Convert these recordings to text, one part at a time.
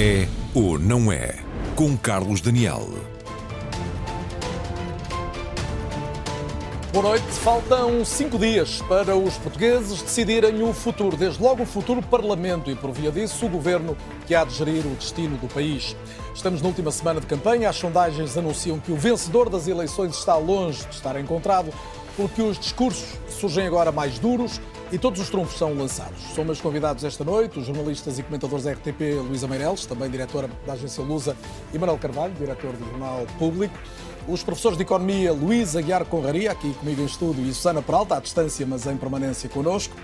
É ou não é? Com Carlos Daniel. Boa noite. Faltam cinco dias para os portugueses decidirem o futuro, desde logo o futuro Parlamento e, por via disso, o governo que há de gerir o destino do país. Estamos na última semana de campanha. As sondagens anunciam que o vencedor das eleições está longe de estar encontrado, porque os discursos surgem agora mais duros e todos os trunfos são lançados. São meus convidados esta noite os jornalistas e comentadores da RTP Luísa Meireles, também diretora da agência Lusa, e Manuel Carvalho, diretor do Jornal Público. Os professores de Economia Luís Aguiar Conraria, aqui comigo em estúdio, e Susana Peralta, à distância, mas em permanência connosco.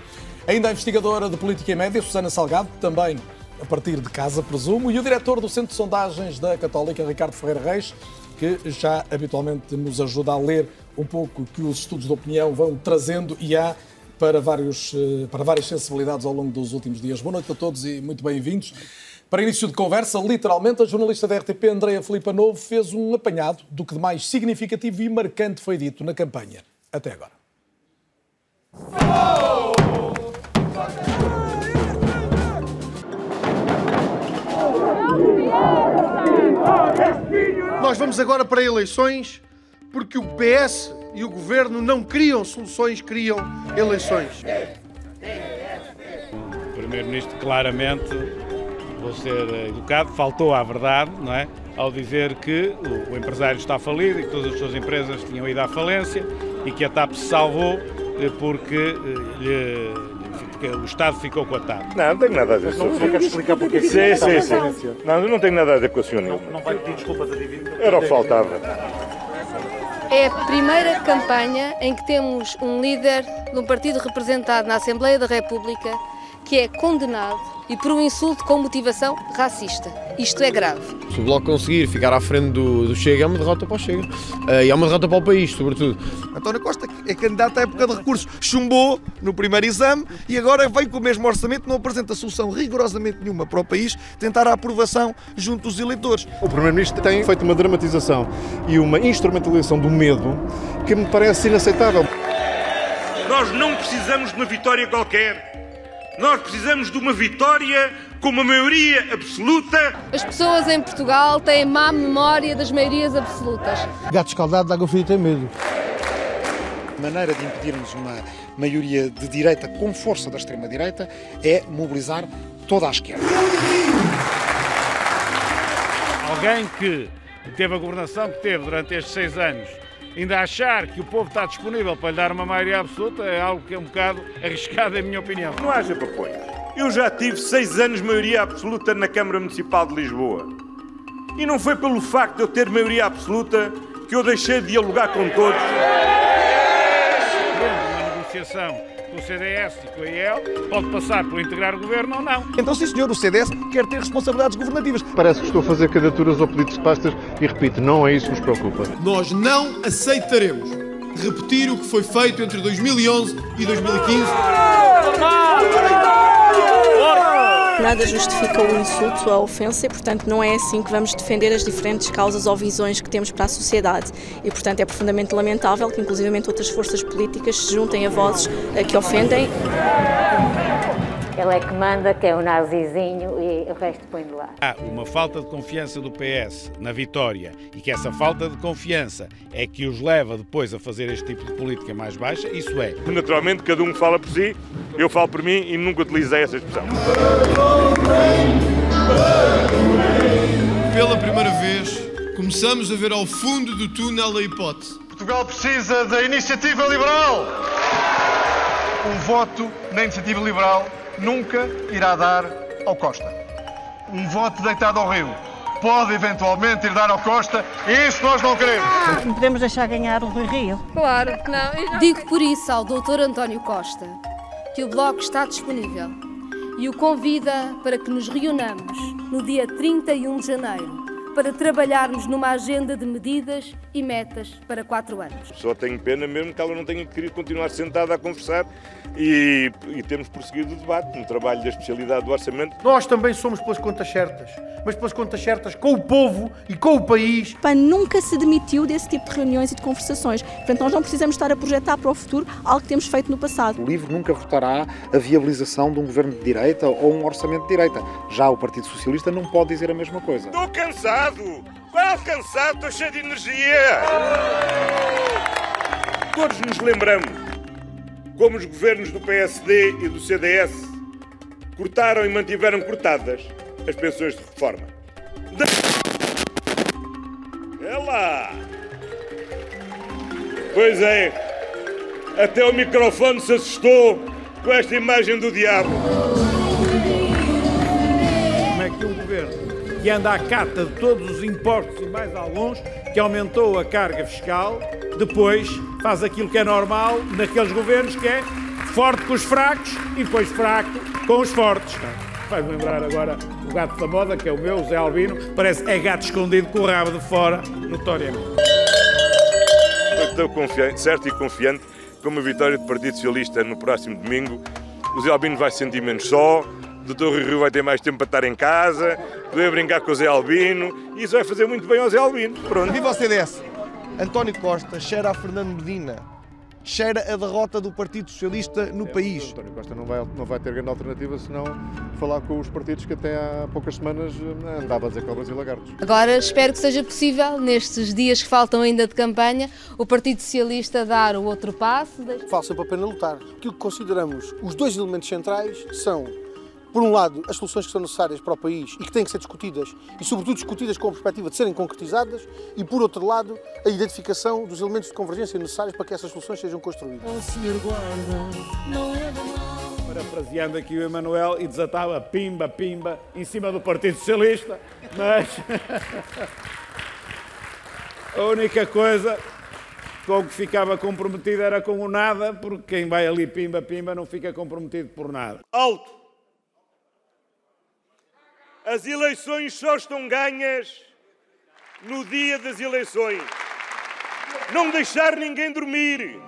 Ainda a investigadora de Política e Média, Susana Salgado, também a partir de casa, presumo, e o diretor do Centro de Sondagens da Católica, Ricardo Ferreira Reis, que já habitualmente nos ajuda a ler um pouco que os estudos de opinião vão trazendo e há para, vários, eh, para várias sensibilidades ao longo dos últimos dias. Boa noite a todos e muito bem-vindos. Para início de conversa, literalmente, a jornalista da RTP, Andreia Filipa Novo, fez um apanhado do que de mais significativo e marcante foi dito na campanha. Até agora. Nós vamos agora para eleições porque o PS e o governo não criam soluções, criam eleições. O Primeiro-Ministro claramente, vou ser educado, faltou à verdade, não é? Ao dizer que o, o empresário está falido e que todas as suas empresas tinham ido à falência e que a TAP se salvou eh, porque, eh, lhe, porque o Estado ficou com a TAP. Não, não tenho nada a ver com Não quer explicar porque é que Sim, sim, sim. Não, não tenho nada a ver com a senhora. Não vai pedir desculpas a dívida. Era o que faltava. É a primeira campanha em que temos um líder de um partido representado na Assembleia da República que é condenado e por um insulto com motivação racista. Isto é grave. Se o Bloco conseguir ficar à frente do, do Chega, é uma derrota para o Chega. Eh, e é uma derrota para o país, sobretudo. António Costa é candidato à época de recursos, chumbou no primeiro exame e agora vem com o mesmo orçamento, não apresenta solução rigorosamente nenhuma para o país, tentar a aprovação junto dos eleitores. O Primeiro-Ministro tem feito uma dramatização e uma instrumentalização do medo que me parece inaceitável. Nós não precisamos de uma vitória qualquer. Nós precisamos de uma vitória com uma maioria absoluta. As pessoas em Portugal têm má memória das maiorias absolutas. Gato escaldado de água fria tem medo. A maneira de impedirmos uma maioria de direita com força da extrema-direita é mobilizar toda a esquerda. Alguém que teve a governação que teve durante estes seis anos, ainda achar que o povo está disponível para lhe dar uma maioria absoluta é algo que é um bocado arriscado, em minha opinião. Não haja papoio. Eu já tive seis anos de maioria absoluta na Câmara Municipal de Lisboa. E não foi pelo facto de eu ter maioria absoluta que eu deixei de dialogar com todos. Uma negociação com o CDS e com a IEL pode passar por integrar o governo ou não. Então, sim senhor, o CDS quer ter responsabilidades governativas. Parece que estou a fazer candidaturas ao políticos de pastas e repito, não é isso que nos preocupa. Nós não aceitaremos repetir o que foi feito entre 2011 e 2015. Nada justifica o insulto, a ofensa e, portanto, não é assim que vamos defender as diferentes causas ou visões que temos para a sociedade. E, portanto, é profundamente lamentável que, inclusivamente, outras forças políticas se juntem a vozes que ofendem. Ele é que manda, que é o nazizinho e o resto põe de lá. Há uma falta de confiança do PS na vitória e que essa falta de confiança é que os leva depois a fazer este tipo de política mais baixa, isso é. Naturalmente, cada um fala por si, eu falo por mim e nunca utilizei essa expressão. Pela primeira vez, começamos a ver ao fundo do túnel a hipótese. Portugal precisa da iniciativa liberal. Um voto na iniciativa liberal nunca irá dar ao Costa. Um voto deitado ao rio pode eventualmente ir dar ao Costa e isso nós não queremos. Não podemos deixar ganhar o Rui Rio. Claro que não. Digo por isso ao Dr. António Costa que o Bloco está disponível e o convida para que nos reunamos no dia 31 de janeiro para trabalharmos numa agenda de medidas e metas para quatro anos. Só tenho pena mesmo que ela não tenha querido continuar sentada a conversar e, e temos prosseguido o debate no trabalho da especialidade do orçamento. Nós também somos pelas contas certas, mas pelas contas certas com o povo e com o país. O PAN nunca se demitiu desse tipo de reuniões e de conversações. Portanto, nós não precisamos estar a projetar para o futuro algo que temos feito no passado. O LIVRE nunca votará a viabilização de um governo de direita ou um orçamento de direita. Já o Partido Socialista não pode dizer a mesma coisa. Estou cansado! Qual cansado? Estou cheio de energia! Todos nos lembramos como os governos do PSD e do CDS cortaram e mantiveram cortadas as pensões de reforma. É lá! Pois é, até o microfone se assustou com esta imagem do diabo. Que anda à cata de todos os impostos e mais alguns, que aumentou a carga fiscal, depois faz aquilo que é normal naqueles governos que é forte com os fracos e depois fraco com os fortes. Faz-me lembrar agora o gato da moda, que é o meu, o Zé Albino, parece é gato escondido com o rabo de fora, notoriamente. Estou confiante, certo e confiante com uma vitória do Partido Socialista no próximo domingo. O Zé Albino vai se sentir menos só, Dr. Rui Rio vai ter mais tempo para estar em casa, poder brincar com o Zé Albino, e isso vai fazer muito bem ao Zé Albino. Pronto. Viva o CDS! António Costa cheira a Fernando Medina, cheira a derrota do Partido Socialista no país. António Costa não vai, não vai ter grande alternativa senão falar com os partidos que até há poucas semanas eh, andava a dizer cobras e lagartos. Agora espero que seja possível, nestes dias que faltam ainda de campanha, o Partido Socialista dar o outro passo. Vale sempre a pena lutar. Aquilo que consideramos os dois elementos centrais são, por um lado, as soluções que são necessárias para o país e que têm que ser discutidas, e sobretudo discutidas com a perspectiva de serem concretizadas, e por outro lado, a identificação dos elementos de convergência necessários para que essas soluções sejam construídas. Parafraseando aqui o Emanuel e desatava pimba, pimba em cima do Partido Socialista, mas a única coisa com o que ficava comprometido era com o nada, porque quem vai ali pimba, pimba não fica comprometido por nada. Alto! As eleições só estão ganhas no dia das eleições. Não deixar ninguém dormir.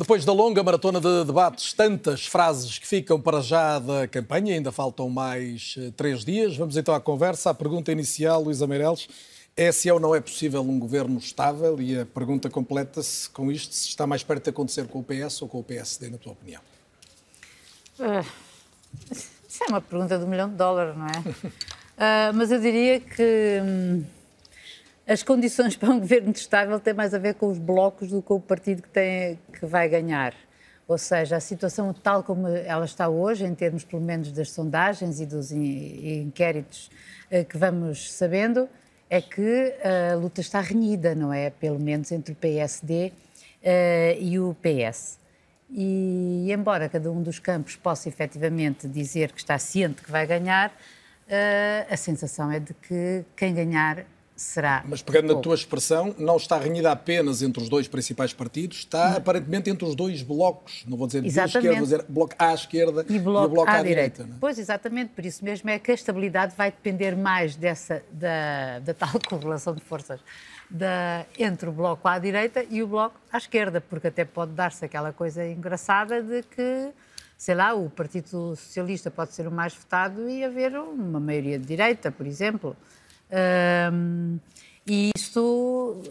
Depois da longa maratona de debates, tantas frases que ficam para já da campanha, ainda faltam mais eh, três dias. Vamos então à conversa. A pergunta inicial, Luísa Meireles, é se é ou não é possível um governo estável? E a pergunta completa-se com isto: se está mais perto de acontecer com o PS ou com o PSD, na tua opinião? Ah, Isso é uma pergunta de um milhão de dólares, não é? Ah, mas eu diria que hum, as condições para um governo estável têm mais a ver com os blocos do que com o partido que, tem, que vai ganhar. Ou seja, a situação tal como ela está hoje, em termos pelo menos das sondagens e dos in- inquéritos eh, que vamos sabendo, é que a luta está renhida, não é? Pelo menos entre o PSD eh, e o PS. E embora cada um dos campos possa efetivamente dizer que está ciente que vai ganhar, eh, a sensação é de que quem ganhar será. Mas pegando na pouco. tua expressão, não está renhida apenas entre os dois principais partidos, está aparentemente entre os dois blocos. Não vou dizer de Exatamente. esquerda, vou dizer bloco à esquerda e bloco, o à, à, direita. não é? Pois, exatamente, por isso mesmo é que a estabilidade vai depender mais dessa, da, da tal correlação de forças da, entre o bloco à direita e o bloco à esquerda, porque até pode dar-se aquela coisa engraçada de que, sei lá, o Partido Socialista pode ser o mais votado e haver uma maioria de direita, por exemplo. Ahm, e isto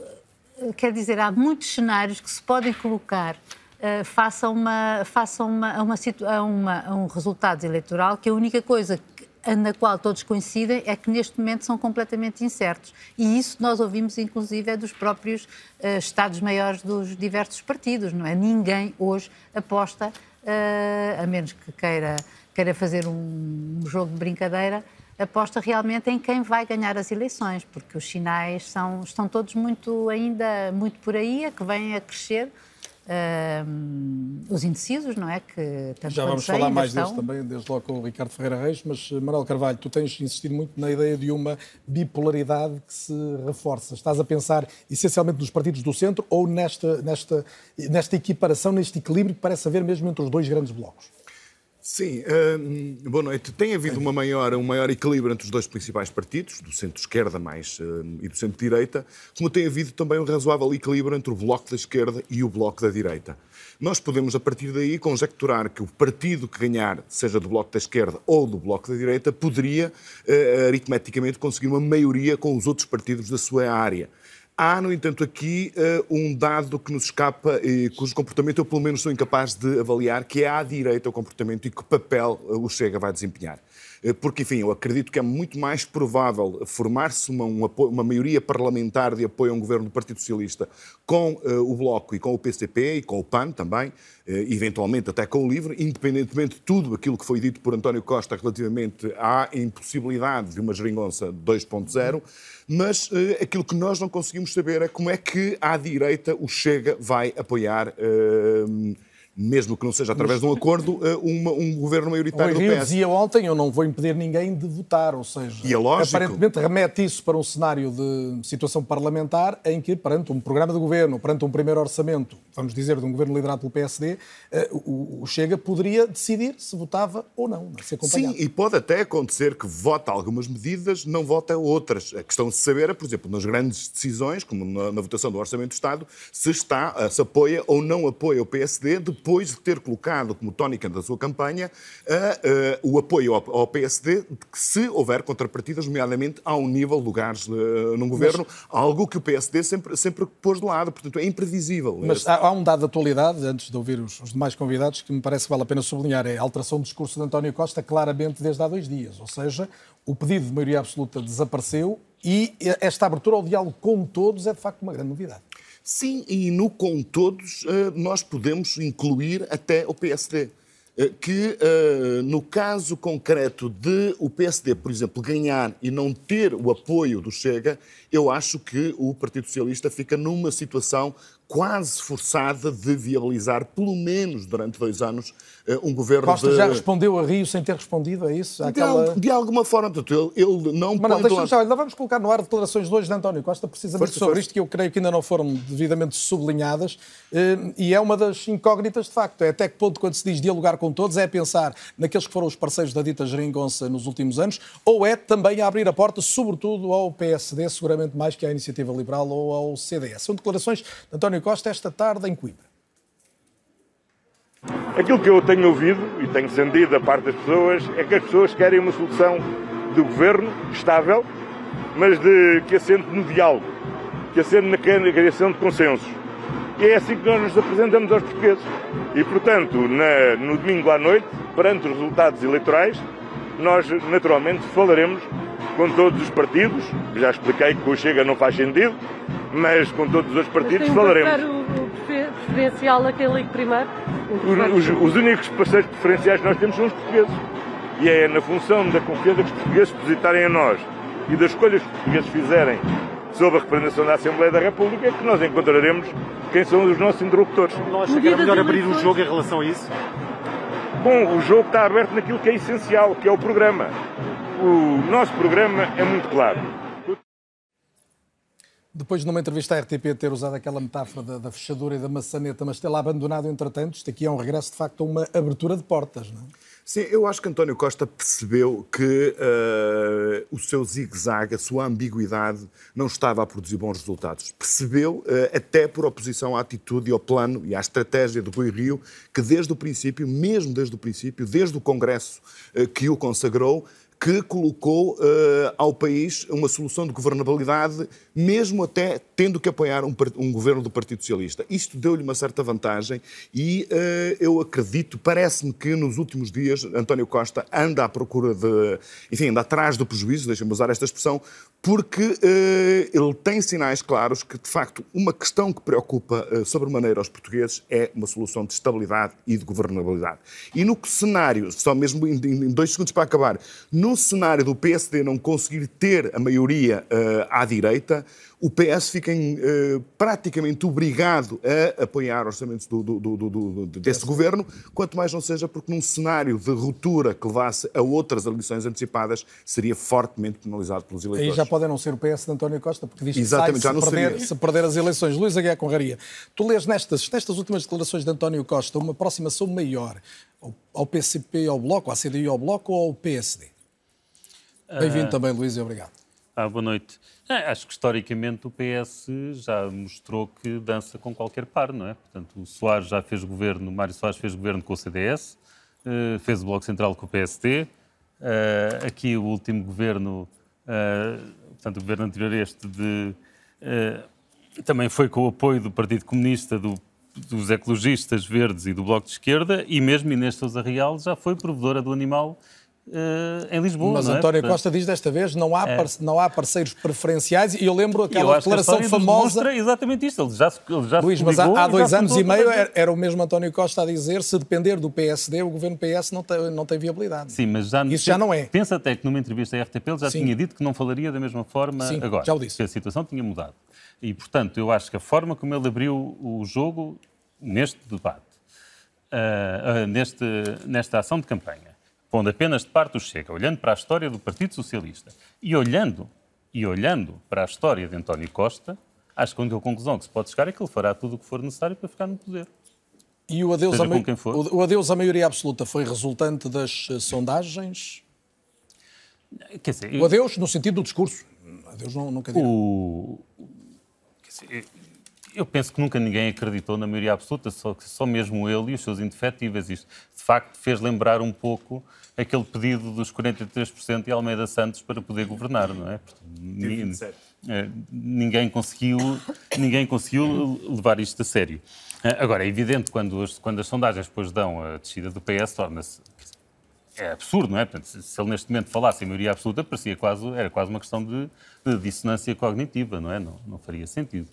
eh, quer dizer, há muitos cenários que se podem colocar eh, face a, uma, face a, uma, a, uma, a, uma- a um resultado eleitoral que a única coisa que- na qual todos coincidem é que neste momento são completamente incertos. E isso nós ouvimos, inclusive, é dos próprios eh, Estados-maiores dos diversos partidos, não é? Ninguém hoje aposta, eh, a menos que queira, queira fazer um, um jogo de brincadeira, aposta realmente em quem vai ganhar as eleições, porque os sinais são, estão todos muito ainda muito por aí, a que vêm a crescer. uh, os indecisos, não é? Que Já vamos falar mais estão... disso também, desde logo com o Ricardo Ferreira Reis, mas eh, Manuel Carvalho, tu tens insistido muito na ideia de uma bipolaridade que se reforça. Estás a pensar essencialmente nos partidos do centro ou nesta, nesta, nesta equiparação, neste equilíbrio que parece haver mesmo entre os dois grandes blocos? Sim, uh, boa noite. Tem havido uma maior, um maior equilíbrio entre os dois principais partidos, do centro-esquerda mais uh, e do centro-direita, como tem havido também um razoável equilíbrio entre o bloco da esquerda e o bloco da direita. Nós podemos, a partir daí, conjecturar que o partido que ganhar, seja do bloco da esquerda ou do bloco da direita, poderia, uh, aritmeticamente, conseguir uma maioria com os outros partidos da sua área. Há, no entanto, aqui uh, um dado que nos escapa e cujo comportamento eu, pelo menos, sou incapaz de avaliar, que é à direita o comportamento e que papel uh, o Chega vai desempenhar. Uh, porque, enfim, eu acredito que é muito mais provável formar-se uma, uma, uma, maioria parlamentar de apoio a um governo do Partido Socialista com o Bloco e com o PCP e com o PAN também, eventualmente até com o LIVRE, independentemente de tudo aquilo que foi dito por António Costa relativamente à impossibilidade de uma geringonça 2.0, mas uh, aquilo que nós não conseguimos saber é como é que à direita o Chega vai apoiar. Mesmo que não seja através de um acordo, eh, uma, um governo maioritário o do PS. dizia ontem, eu não vou impedir ninguém de votar, ou seja, e é lógico. aparentemente remete isso para um cenário de situação parlamentar em que, perante um programa de governo, perante um primeiro orçamento, vamos dizer, de um governo liderado pelo PSD, o Chega poderia decidir se votava ou não, se acompanhado. Sim, e pode até acontecer que vota algumas medidas, não vota outras. A questão de saber é, por exemplo, nas grandes decisões, como na, na votação do Orçamento do Estado, se está, se apoia ou não apoia o PSD depois depois de ter colocado como tónica da sua campanha o apoio ao, ao, PSD, que se houver contrapartidas, nomeadamente ao nível de lugares uh, num governo, Mas... algo que o PSD sempre, sempre pôs de lado, portanto é imprevisível. Mas há, há um dado de atualidade, antes de ouvir os, os, demais convidados, que me parece que vale a pena sublinhar, é a alteração do discurso de António Costa claramente desde há dois dias, ou seja, o pedido de maioria absoluta desapareceu e esta abertura ao diálogo com todos é de facto uma grande novidade. Sim, e no com todos eh, nós podemos incluir até o PSD. Eh, que, eh, no caso concreto de o PSD, por exemplo, ganhar e não ter o apoio do Chega, eu acho que o Partido Socialista fica numa situação quase forçada de viabilizar, pelo menos durante dois anos, um governo Costa de... já respondeu a Rio sem ter respondido a isso? Àquela... De, de, alguma forma, portanto, ele, ele não Mas não, deixa lado... vamos colocar no ar declarações de hoje de António Costa, precisamente força, sobre força. isto, que eu creio que ainda não foram devidamente sublinhadas, eh, e é uma das incógnitas, de facto, é até que ponto, quando se diz dialogar com todos, é pensar naqueles que foram os parceiros da dita geringonça nos últimos anos, ou é também abrir a porta, sobretudo ao PSD, seguramente mais que à Iniciativa Liberal ou ao CDS. São declarações de António António Costa esta tarde em Coimbra. Aquilo que eu tenho ouvido e tenho sentido da parte das pessoas é que as pessoas querem uma solução de governo estável, mas de, que assente no diálogo, que assente na criação de consensos. E é assim que nós nos apresentamos aos portugueses. E, portanto, na, no domingo à noite, perante os resultados eleitorais, nós naturalmente falaremos com todos os partidos. Já expliquei que o Chega não faz sentido, mas com todos os partidos falaremos. Preferencial a quem ligue primeiro? Os, os, únicos parceiros preferenciais que nós temos são os portugueses. E é na função da confiança que os portugueses depositarem a nós e das escolhas que os portugueses fizerem sobre a representação da Assembleia da República que nós encontraremos quem são os nossos interlocutores. Não acha que era melhor abrir o jogo em relação a isso? Bom, o jogo está aberto naquilo que é essencial, que é o programa. O nosso programa é muito claro depois, numa entrevista à RTP, ter usado aquela metáfora da, da fechadura e da maçaneta, mas tê-la abandonado entretanto, isto aqui é um regresso, de facto, a uma abertura de portas, não é? Sim, eu acho que António Costa percebeu que uh, o seu zigue-zague, a sua ambiguidade, não estava a produzir bons resultados. Percebeu, uh, até por oposição à atitude e ao plano e à estratégia do Rui Rio, que desde o princípio, mesmo desde o princípio, desde o Congresso uh, que o consagrou, que colocou ao país uma solução de governabilidade, mesmo até tendo que apoiar um, um governo do Partido Socialista. Isto deu-lhe uma certa vantagem e uh, eu acredito, parece-me que nos últimos dias António Costa anda à procura de, enfim, anda atrás do prejuízo, deixa-me usar esta expressão, porque uh, ele tem sinais claros que, de facto, uma questão que preocupa uh, sobremaneira aos portugueses é uma solução de estabilidade e de governabilidade. E no cenário, só mesmo em, em dois segundos para acabar, no no cenário do PSD não conseguir ter a maioria uh, à direita, o PS fica uh, praticamente obrigado a apoiar orçamentos do, do, do, desse governo, quanto mais não seja porque num cenário de ruptura que levasse a outras eleições antecipadas, seria fortemente penalizado pelos eleitores. Aí já pode não ser o PS de António Costa, porque diz que Exatamente, sai já se, perder, se perder as eleições. Luís Aguiar Conraria, tu lês nestas, nestas últimas declarações de António Costa uma aproximação maior ao, PCP e ao Bloco, à CDU e ao Bloco ou ao PSD? Bem-vindo Ah. também, Luís, e obrigado. Ah, boa noite. É, acho que historicamente o PS já mostrou que dança com qualquer par, não é? Portanto, o Soares já fez governo, Mário Soares fez governo com o CDS, eh, fez o Bloco Central com o PSD. eh, aqui o último governo, eh, portanto, o governo anterior este, de, também foi com o apoio do Partido Comunista, do- dos ecologistas verdes e do Bloco de Esquerda, e mesmo Inês Sousa Real já foi provedora do animal eh, em Lisboa. Mas é? António Portanto, Costa diz desta vez não há, É. não há parceiros preferenciais e eu lembro eu aquela a declaração famosa. exatamente isto. Ele já, se- ele já Luís, mas há, há dois anos e meio era, era o mesmo António Costa a dizer se depender do PSD, o governo PS não tem, não tem viabilidade. Sim, mas já, Isso já não é. Pensa até que numa entrevista à RTP ele já Sim. tinha dito que não falaria da mesma forma Sim, agora. já o disse. Que a situação tinha mudado. E, portanto, eu acho que a forma como ele abriu o jogo neste debate, ah, ah, neste, nesta ação de campanha, pondo apenas de parte o Chega, olhando para a história do Partido Socialista e olhando, e olhando para a história de António Costa, acho que a única conclusão que se pode chegar é que ele fará tudo o que for necessário para ficar no poder. E o adeus, o- adeus à maioria absoluta foi resultante das eh, sondagens? Dizer, O adeus no sentido do discurso. Adeus não, nunca digo. O... dizer, Eu penso que nunca ninguém acreditou na maioria absoluta, só, só mesmo ele e os seus indefetíveis. Isto, de facto, fez lembrar um pouco aquele pedido dos 43% de Almeida Santos para poder governar, não é? Portanto, ni- 27. eh, ninguém conseguiu, ninguém conseguiu levar isto a sério. Eh, Agora, é evidente, quando as, quando as sondagens depois dão a descida do PS, torna-se é absurdo, não é? Se ele neste momento falasse em maioria absoluta, parecia quase, era quase uma questão de, de dissonância cognitiva, não é? Não, não faria sentido.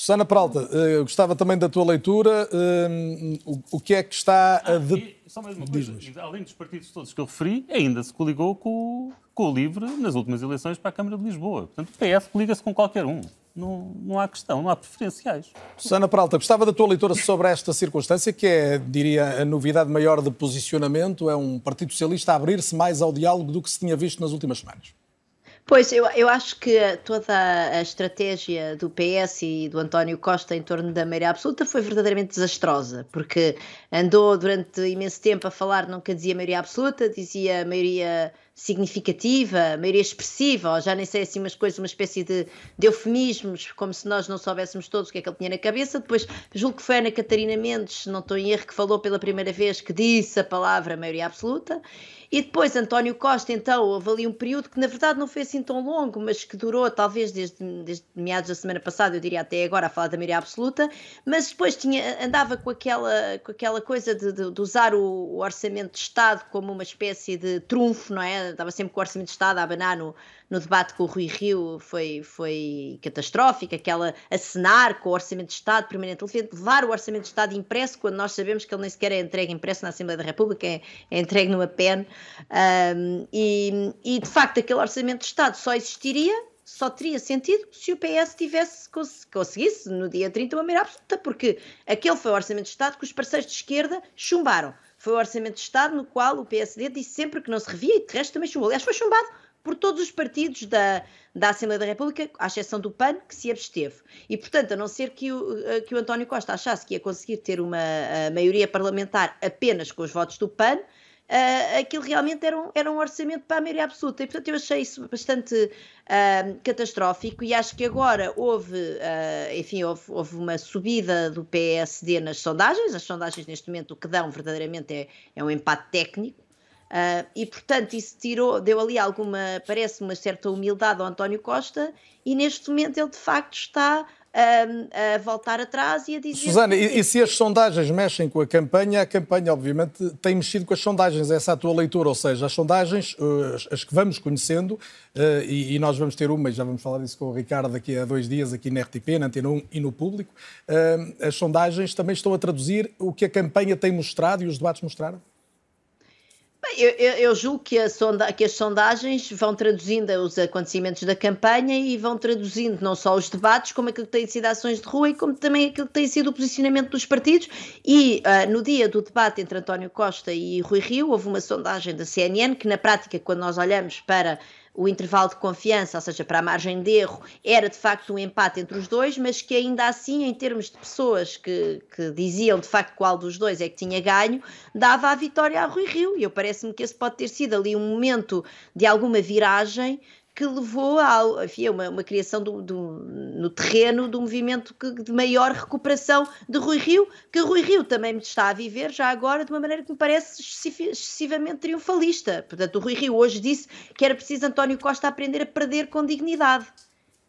Susana Peralta, eu gostava também da tua leitura. eh, o, o que é que está a de... Só mais uma coisa, além dos partidos todos que eu referi, ainda se coligou com, o- com o LIVRE nas últimas eleições para a Câmara de Lisboa. Portanto, o PS coliga-se com qualquer um. Não, não há questão, não há preferenciais. Susana Peralta, gostava da tua leitura sobre esta circunstância, que é, diria, a novidade maior de posicionamento, é um Partido Socialista a abrir-se mais ao diálogo do que se tinha visto nas últimas semanas. Pois, eu, eu acho que toda a estratégia do PS e do António Costa em torno da maioria absoluta foi verdadeiramente desastrosa, porque andou durante imenso tempo a falar, nunca dizia maioria absoluta, dizia maioria significativa, maioria expressiva, ou já nem sei assim umas coisas, uma espécie de, de eufemismos, como se nós não soubéssemos todos o que é que ele tinha na cabeça. Depois, julgo que foi Ana Catarina Mendes, não estou em erro, que falou pela primeira vez que disse a palavra maioria absoluta. E depois António Costa, então, houve ali um período que na verdade não foi assim tão longo, mas que durou talvez desde, desde meados da semana passada, eu diria até agora, a falar da maioria absoluta, mas depois tinha, andava com aquela, com aquela coisa de, de- de usar o, o orçamento de Estado como uma espécie de trunfo, não é? Estava sempre com o orçamento de Estado a abanar no, no debate com o Rui Rio, foi, foi catastrófico, aquela acenar com o orçamento de Estado permanente, ele levar o orçamento de Estado impresso, quando nós sabemos que ele nem sequer é entregue impresso na Assembleia da República, é, é entregue numa pen, um, e, e de facto aquele orçamento de Estado só existiria, só teria sentido se o PS tivesse cons- conseguisse no dia 30 uma maioria absoluta, porque aquele foi o orçamento de Estado que os parceiros de esquerda chumbaram. Foi o orçamento de Estado no qual o PSD disse sempre que não se revia e de resto também chumbou. Aliás, foi chumbado por todos os partidos da, da Assembleia da República, à exceção do PAN, que se absteve. E, portanto, a não ser que o, eh, que o António Costa achasse que ia conseguir ter uma eh, maioria parlamentar apenas com os votos do PAN, ah, aquilo realmente era um, era um orçamento para a maioria absoluta. E, portanto, eu achei isso bastante ah, catastrófico e acho que agora houve, ah, enfim, houve, houve uma subida do PSD nas sondagens. As sondagens, neste momento, o que dão verdadeiramente é, é um empate técnico. Ah, e, portanto, isso tirou, deu ali alguma, parece uma certa humildade ao António Costa e, neste momento, ele de facto está ah, a voltar atrás e a dizer... Susana, que- e, e se as sondagens mexem com a campanha, a campanha, obviamente, tem mexido com as sondagens. Essa é a tua leitura, ou seja, as sondagens, eh, as, as que vamos conhecendo, eh, e, e nós vamos ter uma, e já vamos falar disso com o Ricardo daqui a dois dias, aqui na RTP, na Antena 1 e no público, eh, as sondagens também estão a traduzir o que a campanha tem mostrado e os debates mostraram? Eu, eu, eu julgo que, sonda, que, as sondagens vão traduzindo os acontecimentos da campanha e vão traduzindo não só os debates, como aquilo que têm sido ações de rua e como também aquilo que tem sido o posicionamento dos partidos. E uh, no dia do debate entre António Costa e Rui Rio, houve uma sondagem da CNN que, na prática, quando nós olhamos para o intervalo de confiança, ou seja, para a margem de erro, era de facto um empate entre os dois, mas que ainda assim, em termos de pessoas que, que diziam de facto qual dos dois é que tinha ganho, dava a vitória a Rui Rio. E eu parece-me que esse pode ter sido ali um momento de alguma viragem que levou a enfim, uma, uma criação do, do, no terreno do movimento que, de maior recuperação de Rui Rio, que Rui Rio também está a viver já agora de uma maneira que me parece excessivamente triunfalista. Portanto, o Rui Rio hoje disse que era preciso António Costa aprender a perder com dignidade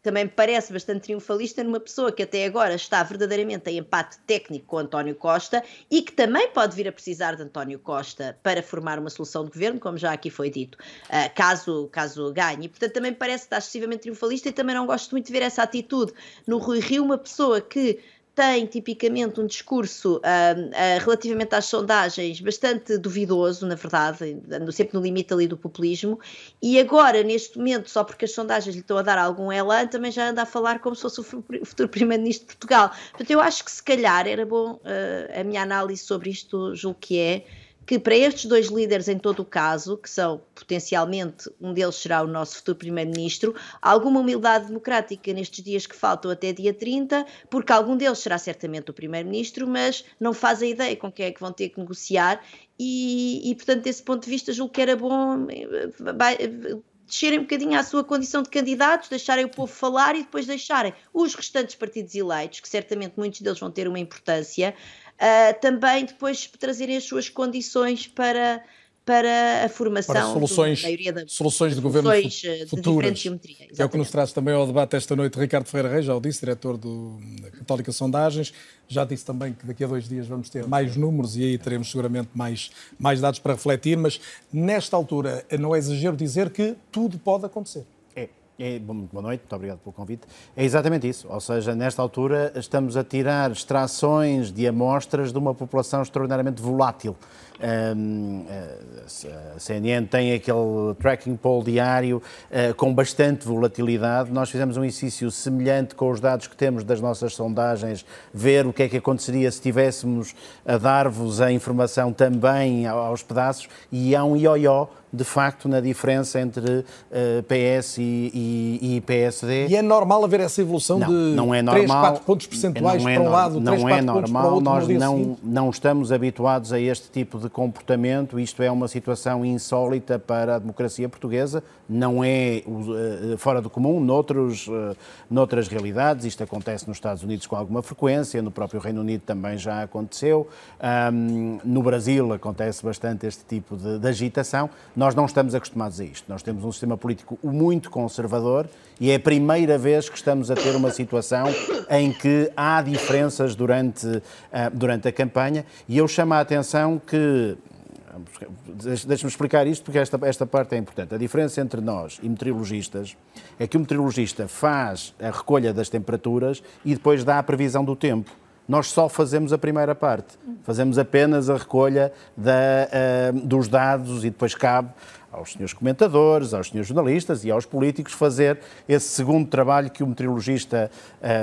também me parece bastante triunfalista numa pessoa que até agora está verdadeiramente em empate técnico com António Costa e que também pode vir a precisar de António Costa para formar uma solução de governo, como já aqui foi dito, uh, caso, caso ganhe. E, portanto, também me parece estar excessivamente triunfalista e também não gosto muito de ver essa atitude no Rui Rio, uma pessoa que tem tipicamente um discurso uh, uh, relativamente às sondagens bastante duvidoso, na verdade, sempre no limite ali do populismo, e agora, neste momento, só porque as sondagens lhe estão a dar algum elan, também já anda a falar como se fosse o futuro Primeiro-Ministro de Portugal. Portanto, eu acho que se calhar era bom uh, a minha análise sobre isto, julgo que é, que para estes dois líderes, em todo o caso, que são potencialmente, um deles será o nosso futuro Primeiro-Ministro, alguma humildade democrática nestes dias que faltam até dia 30, porque algum deles será certamente o Primeiro-Ministro, mas não faz a ideia com quem é que vão ter que negociar, e, e portanto, desse ponto de vista, julgo que era bom descerem um bocadinho à sua condição de candidatos, deixarem o povo falar e depois deixarem os restantes partidos eleitos, que certamente muitos deles vão ter uma importância, uh, também depois trazerem as suas condições para, para a formação para soluções, da, soluções de governo soluções futuras, de é o que nos traz também ao debate esta noite Ricardo Ferreira Reis, já o disse, diretor do, da Católica Sondagens, já disse também que daqui a dois dias vamos ter mais números e aí teremos seguramente mais, mais dados para refletir, mas nesta altura não é exagero dizer que tudo pode acontecer. É, boa noite, muito obrigado pelo convite. É exatamente isso, ou seja, nesta altura estamos a tirar extrações de amostras de uma população extraordinariamente volátil. Um, a CNN tem aquele tracking poll diário uh, com bastante volatilidade. Nós fizemos um exercício semelhante com os dados que temos das nossas sondagens, ver o que é que aconteceria se estivéssemos a dar-vos a informação também aos pedaços, e há um ioió de facto na diferença entre uh, eh, PS e, e, e, PSD. E é normal haver essa evolução não, de não é normal, 3, 4 pontos percentuais é para um lado, não 3, é 4 normal, pontos para o outro nós não, não estamos habituados a este tipo de comportamento, isto é uma situação insólita para a democracia portuguesa, não é uh, fora do comum noutros, uh, noutras realidades, isto acontece nos Estados Unidos com alguma frequência, no próprio Reino Unido também já aconteceu, um, no Brasil acontece bastante este tipo de, de agitação, nós não estamos acostumados a isto. Nós temos um sistema político muito conservador e é a primeira vez que estamos a ter uma situação em que há diferenças durante, durante a campanha. E eu chamo a atenção que Deixa-me explicar isto porque esta, esta parte é importante. A diferença entre nós e meteorologistas é que o meteorologista faz a recolha das temperaturas e depois dá a previsão do tempo. Nós só fazemos a primeira parte. Fazemos apenas a recolha da, uh, dos dados e depois cabe aos senhores comentadores, aos senhores jornalistas e aos políticos fazer esse segundo trabalho que o meteorologista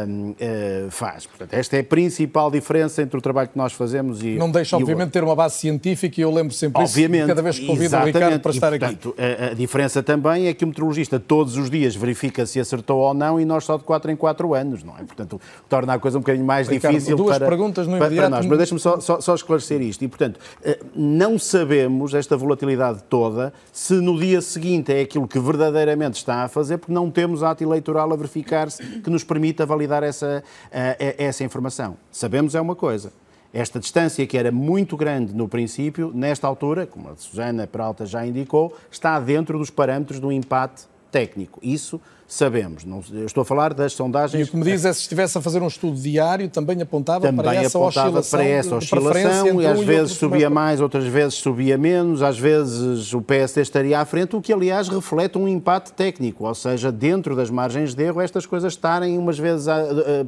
um, uh, eh, faz. Portanto, esta é a principal diferença entre o trabalho que nós fazemos e Não deixa, obviamente, ter uma base científica e eu lembro sempre obviamente, isso cada vez que convido o Ricardo para estar e, portanto, aqui. A, a, diferença também é que o meteorologista todos os dias verifica se acertou ou não e nós só de 4 em 4 anos, não é? Portanto, torna a coisa um bocadinho mais Ricardo, difícil duas para, perguntas no para, para nós. Mas deixe-me só, só, só esclarecer isto. E, portanto, eh, não sabemos esta volatilidade toda se no dia seguinte é aquilo que verdadeiramente está a fazer, porque não temos ato eleitoral a verificar-se que nos permita validar essa, uh, essa informação. Sabemos é uma coisa. Esta distância, que era muito grande no princípio, nesta altura, como a Susana Peralta já indicou, está dentro dos parâmetros do empate técnico. Isso sabemos. Não, eu estou a falar das sondagens. E o que me diz é se estivesse a fazer um estudo diário, também apontava também para essa apontava oscilação. para essa oscilação e às vezes subia mais, outras vezes subia menos, às vezes o PSD estaria à frente, o que aliás reflete um empate técnico, ou seja, dentro das margens de erro, estas coisas estarem umas vezes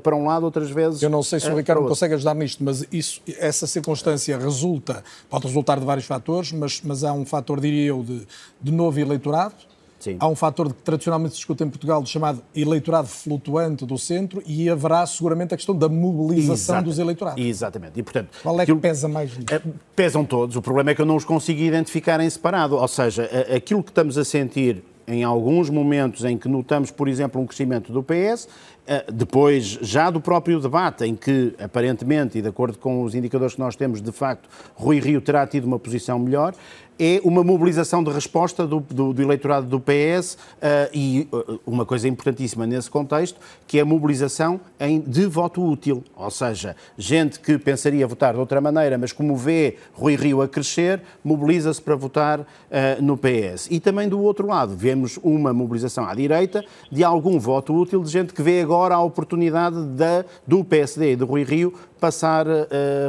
para um lado, outras vezes. Eu não sei se o Ricardo consegue ajudar nisto, mas isso, essa circunstância resulta, pode resultar de vários fatores, mas, mas há um fator, diria eu, de, de novo eleitorado Sim. Há um fator que tradicionalmente se discute em Portugal, chamado eleitorado flutuante do centro, e haverá seguramente a questão da mobilização Exato. dos eleitorados. Exatamente. E, portanto, Qual é que pesa mais nisso? Pesam todos. O problema é que eu não os consigo identificar em separado. Ou seja, aquilo que estamos a sentir em alguns momentos em que notamos, por exemplo, um crescimento do PS, depois já do próprio debate, em que aparentemente, e de acordo com os indicadores que nós temos, de facto, Rui Rio terá tido uma posição melhor, é uma mobilização de resposta do, do, do eleitorado do PS uh, e uh, uma coisa importantíssima nesse contexto, que é a mobilização em, de voto útil. Ou seja, gente que pensaria votar de outra maneira, mas como vê Rui Rio a crescer, mobiliza-se para votar uh, no PS. E também do outro lado, vemos uma mobilização à direita de algum voto útil de gente que vê agora a oportunidade da, do PSD de Rui Rio passar,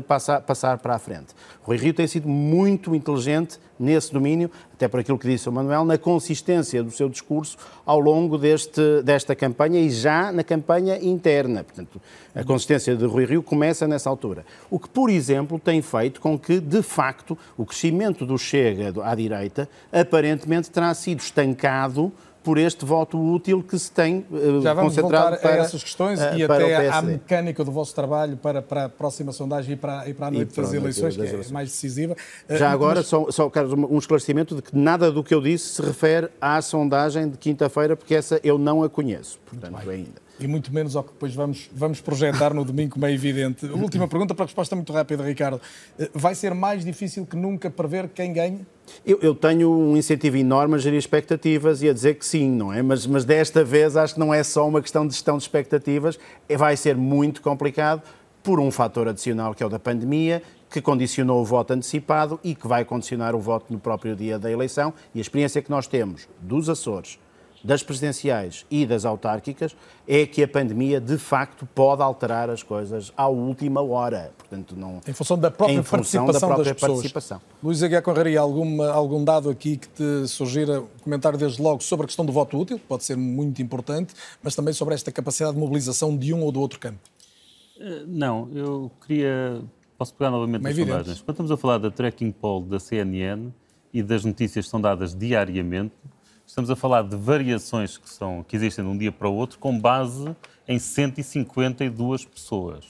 passar, passar para a frente. Rui Rio tem sido muito inteligente nesse domínio, até por aquilo que disse o Manuel, na consistência do seu discurso ao longo deste, desta campanha e já na campanha interna. Portanto, a consistência de Rui Rio começa nessa altura. O que, por exemplo, tem feito com que, de facto, o crescimento do Chega à direita aparentemente terá sido estancado por este voto útil que se tem uh, Já vamos concentrado voltar para, a essas questões uh, e até à mecânica do vosso trabalho para, para a próxima sondagem e para, e para a noite das eleições, que é mais decisiva. Já Uh, agora, mas- só, só Carlos, um esclarecimento de que nada do que eu disse se refere à sondagem de quinta-feira, porque essa eu não a conheço, portanto, ainda. E muito menos ao que depois vamos, vamos projetar no domingo, como é evidente. Última pergunta para a resposta muito rápida, Ricardo. Uh, Vai ser mais difícil que nunca prever quem ganha? Eu, eu tenho um incentivo enorme a gerir expectativas e a dizer que sim, não é? Mas, mas desta vez acho que não é só uma questão de gestão de expectativas, é- vai ser muito complicado por um fator adicional que é o da pandemia, que condicionou o voto antecipado e que vai condicionar o voto no próprio dia da eleição. E a experiência que nós temos dos Açores, das presidenciais e das autárquicas é que a pandemia de facto pode alterar as coisas à última hora. Portanto, não Em função da própria função da participação própria das pessoas. participação. Luís Aguiar Conraria, alguma, algum dado aqui que te sugira comentar desde logo sobre a questão do voto útil, que pode ser muito importante, mas também sobre esta capacidade de mobilização de um ou do outro campo? Eh, Não, eu queria. Posso pegar novamente Mas as evidente. sondagens. Quando estamos a falar da tracking poll da CNN e das notícias que são dadas diariamente, estamos a falar de variações que, são, que existem de um dia para o outro com base em 152 pessoas.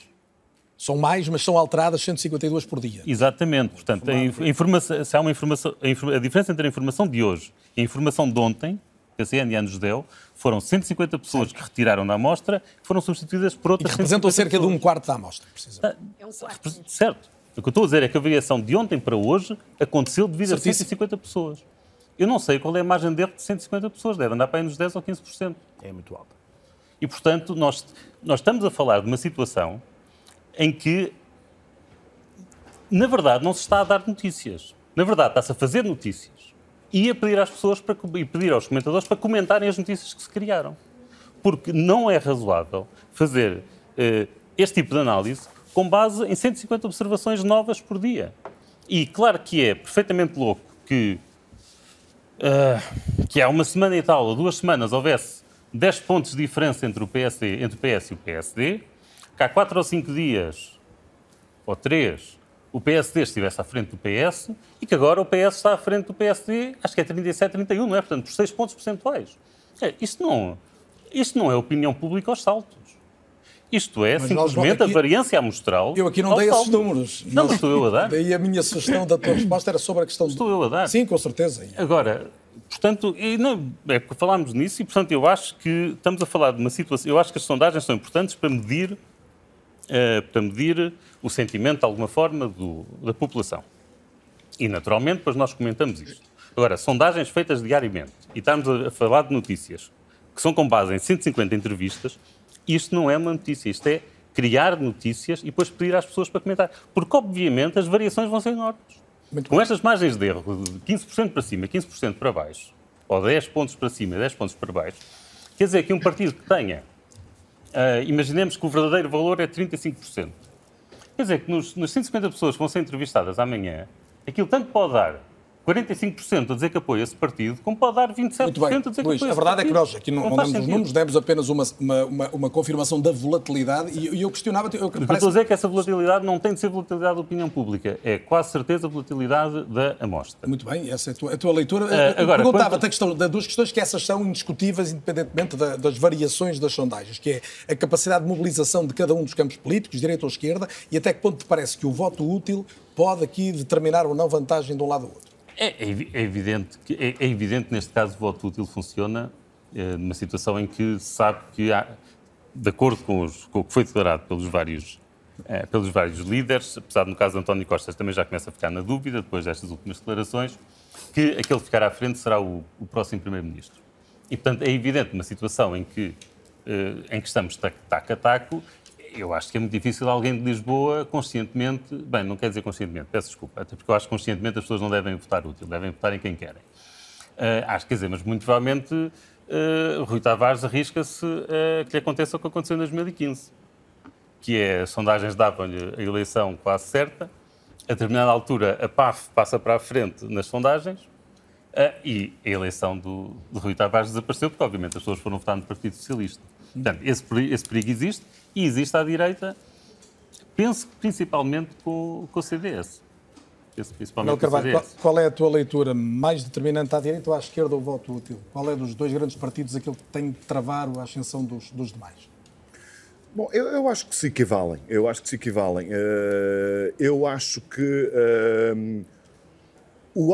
São mais, mas são alteradas 152 por dia. Exatamente. Portanto, a, inf- a informação, se há uma informação, a, a diferença entre a informação de hoje e a informação de ontem, que a CNN nos deu, foram 150 pessoas que retiraram da amostra, que foram substituídas por E outras que representam 150 cerca de um pessoas. quarto da amostra, precisamente. Repre- Certo. O que eu estou a dizer é que a variação de ontem para hoje aconteceu devido Certíssimo. a 150 pessoas. Eu não sei qual é a margem de erro de 150 pessoas, deve andar para aí nos 10 ou 15%. É muito alto. E, portanto, nós, nós estamos a falar de uma situação em que, na verdade, não se está a dar notícias. Na verdade, está-se a fazer notícias e a pedir às pessoas para, e pedir aos comentadores para comentarem as notícias que se criaram. Porque não é razoável fazer eh, este tipo de análise com base em 150 observações novas por dia. E claro que é perfeitamente louco que, ah, que há uma semana e tal, ou duas semanas, houvesse 10 pontos de diferença entre o, PSD, entre o PS e o PSD, que há 4 ou 5 dias, ou 3, o PSD estivesse à frente do PS e que agora o PS está à frente do PSD, acho que é 37, 31, não é? Portanto, por 6 pontos percentuais. É, isto, não, isto não é opinião pública aos saltos. Isto é Mas nós simplesmente aqui- a variância amostral. Eu aqui não dei esses saltos. números. Não, mas estou eu a dar. Daí a minha sugestão da tua resposta era sobre a questão Estou eu a dar. Sim, com certeza. Agora, portanto, e não, é porque falámos nisso e, portanto, eu acho que estamos a falar de uma situação. Eu acho que as sondagens são importantes para medir, eh, para medir o sentimento, de alguma forma, do- da população. E, naturalmente, depois nós comentamos isto. Agora, sondagens feitas diariamente e estamos a, a falar de notícias que são com base em 150 entrevistas, isto não é uma notícia, isto é criar notícias e depois pedir às pessoas para comentar. Porque, obviamente, as variações vão ser enormes. Com estas margens de erro de 15% para cima e 15% para baixo, ou 10 pontos para cima e 10 pontos para baixo, Quer dizer que um partido que tenha, uh, imaginemos que o verdadeiro valor é 35%. Quer dizer que nos, nos 150 pessoas que vão ser entrevistadas amanhã, aquilo tanto pode dar 45% a dizer que apoia esse partido, como pode dar 27% Muito bem. a dizer que Luís, apoia a verdade é que nós aqui não, Não demos os números, demos apenas uma, uma, uma, confirmação da volatilidade e, e eu questionava... Eu, que eu parece- estou a dizer é que essa volatilidade não tem de ser volatilidade da opinião pública, é quase certeza volatilidade da amostra. Muito bem, essa é a tua, a tua leitura. Eu agora, Perguntava-te quanto- a questão das duas questões que essas são indiscutíveis, independentemente da- das variações das sondagens, que é a capacidade de mobilização de cada um dos campos políticos, direita ou esquerda, e até que ponto te parece que o voto útil pode aqui determinar ou não vantagem de um lado ou outro. É, é é evidente que é, é evidente neste caso o voto útil funciona eh, numa situação em que se sabe que há, de acordo com, os- com o que foi declarado pelos vários eh, pelos vários líderes, apesar de no caso de António Costa também já começa a ficar na dúvida depois destas últimas declarações, que aquele que ficar à frente será o, o próximo primeiro-ministro. E portanto é evidente numa situação em que eh, em que estamos tac, taco a taco, eu acho que é muito difícil alguém de Lisboa conscientemente, bem, não quer dizer conscientemente, peço desculpa, até porque eu acho que conscientemente as pessoas não devem votar útil, devem votar em quem querem. Eh, acho, quer dizer, mas muito provavelmente eh, Rui Tavares arrisca-se eh, que lhe aconteça o que aconteceu em 2015, que é as sondagens davam-lhe a eleição quase certa, a determinada altura a PAF passa para a frente nas sondagens eh, e a eleição do, Rui Tavares desapareceu, porque obviamente as pessoas foram votar no Partido Socialista. Portanto, esse, esse perigo existe e existe à direita, penso que principalmente com, com o CDS. Penso principalmente com o Carvalho, qual, CDS. qual é a tua leitura mais determinante à direita ou à esquerda o voto útil? Qual é dos dois grandes partidos aquele que tem de travar a ascensão dos, dos demais? Bom, eu, eu acho que se equivalem. Eu acho que se equivalem. Eh, eu acho que o-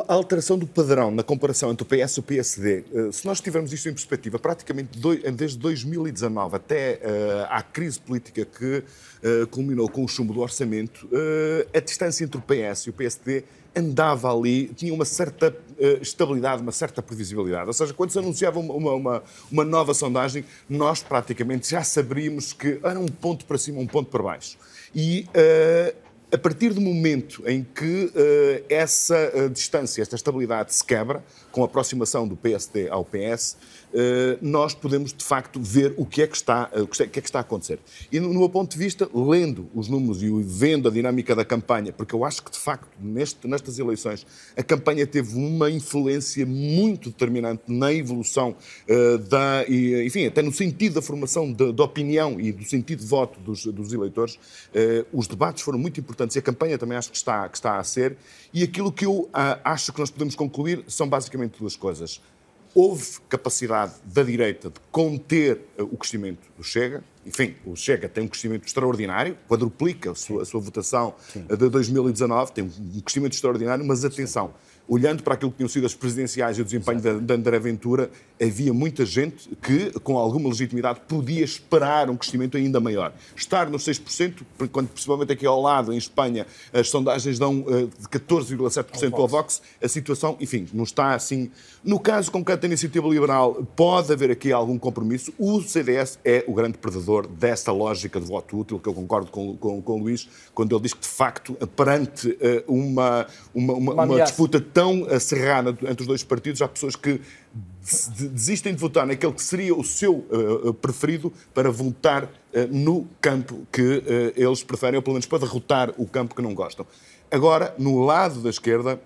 a alteração do padrão na comparação entre o PS e o PSD, eh, se nós tivermos isto em perspectiva, praticamente doi- desde 2019 até eh, à crise política que eh, culminou com o chumbo do orçamento, eh, a distância entre o PS e o PSD andava ali, tinha uma certa eh, estabilidade, uma certa previsibilidade. Ou seja, quando se anunciava uma, uma- uma- uma nova sondagem, nós praticamente já saberíamos que era um ponto para cima, um ponto para baixo. E eh, a partir do momento em que eh, essa eh, distância, esta estabilidade se quebra, com a aproximação do PSD ao PS, eh, nós podemos de facto ver o que é que está, eh, o que é que está a acontecer. E no, meu ponto de vista, lendo os números e vendo a dinâmica da campanha, porque eu acho que de facto neste- nestas eleições a campanha teve uma influência muito determinante na evolução eh, da, enfim, até no sentido da formação da opinião e do sentido de voto dos, dos eleitores. Os debates foram muito importantes e a campanha também acho que está, que está a ser. E aquilo que eu ah, acho que nós podemos concluir são basicamente duas coisas. Houve capacidade da direita de conter eh, o crescimento do Chega. Enfim, o Chega tem um crescimento extraordinário, quadruplica a sua, a sua votação eh, de 2019, tem um crescimento extraordinário, mas atenção, olhando para aquilo que tinham sido as presidenciais e o desempenho da, da André Ventura, havia muita gente que, com alguma legitimidade, podia esperar um crescimento ainda maior. Estar nos 6%, quando principalmente aqui ao lado, em Espanha, as sondagens dão de 14,7% ao Vox, a situação, enfim, não está assim. No caso concreto da iniciativa liberal, pode haver aqui algum compromisso. O CDS é o grande perdedor dessa lógica de voto útil, que eu concordo com, com, com o Luís, quando ele diz que, de facto, perante eh, uma, uma, uma, Uma uma disputa tão acerrada entre os dois partidos, há pessoas que des- de- desistem de votar naquele que seria o seu eh, eh, preferido para votar eh, no campo que eh, eles preferem, ou pelo menos para derrotar o campo que não gostam. Agora, no lado da esquerda,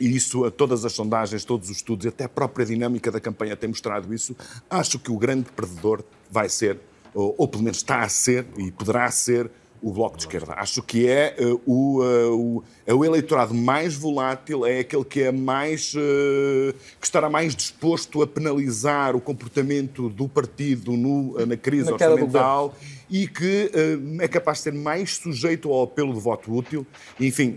e isso, a todas as sondagens, todos os estudos, e até a própria dinâmica da campanha tem mostrado isso, acho que o grande perdedor vai ser, ou, ou pelo menos está a ser, e poderá ser, o Bloco de Esquerda. Acho que é eh, o, eh, o, é o eleitorado mais volátil, é aquele que é mais eh, que estará mais disposto a penalizar o comportamento do partido no, na crise Na orçamental e que é capaz de ser mais sujeito ao apelo do voto útil. Enfim,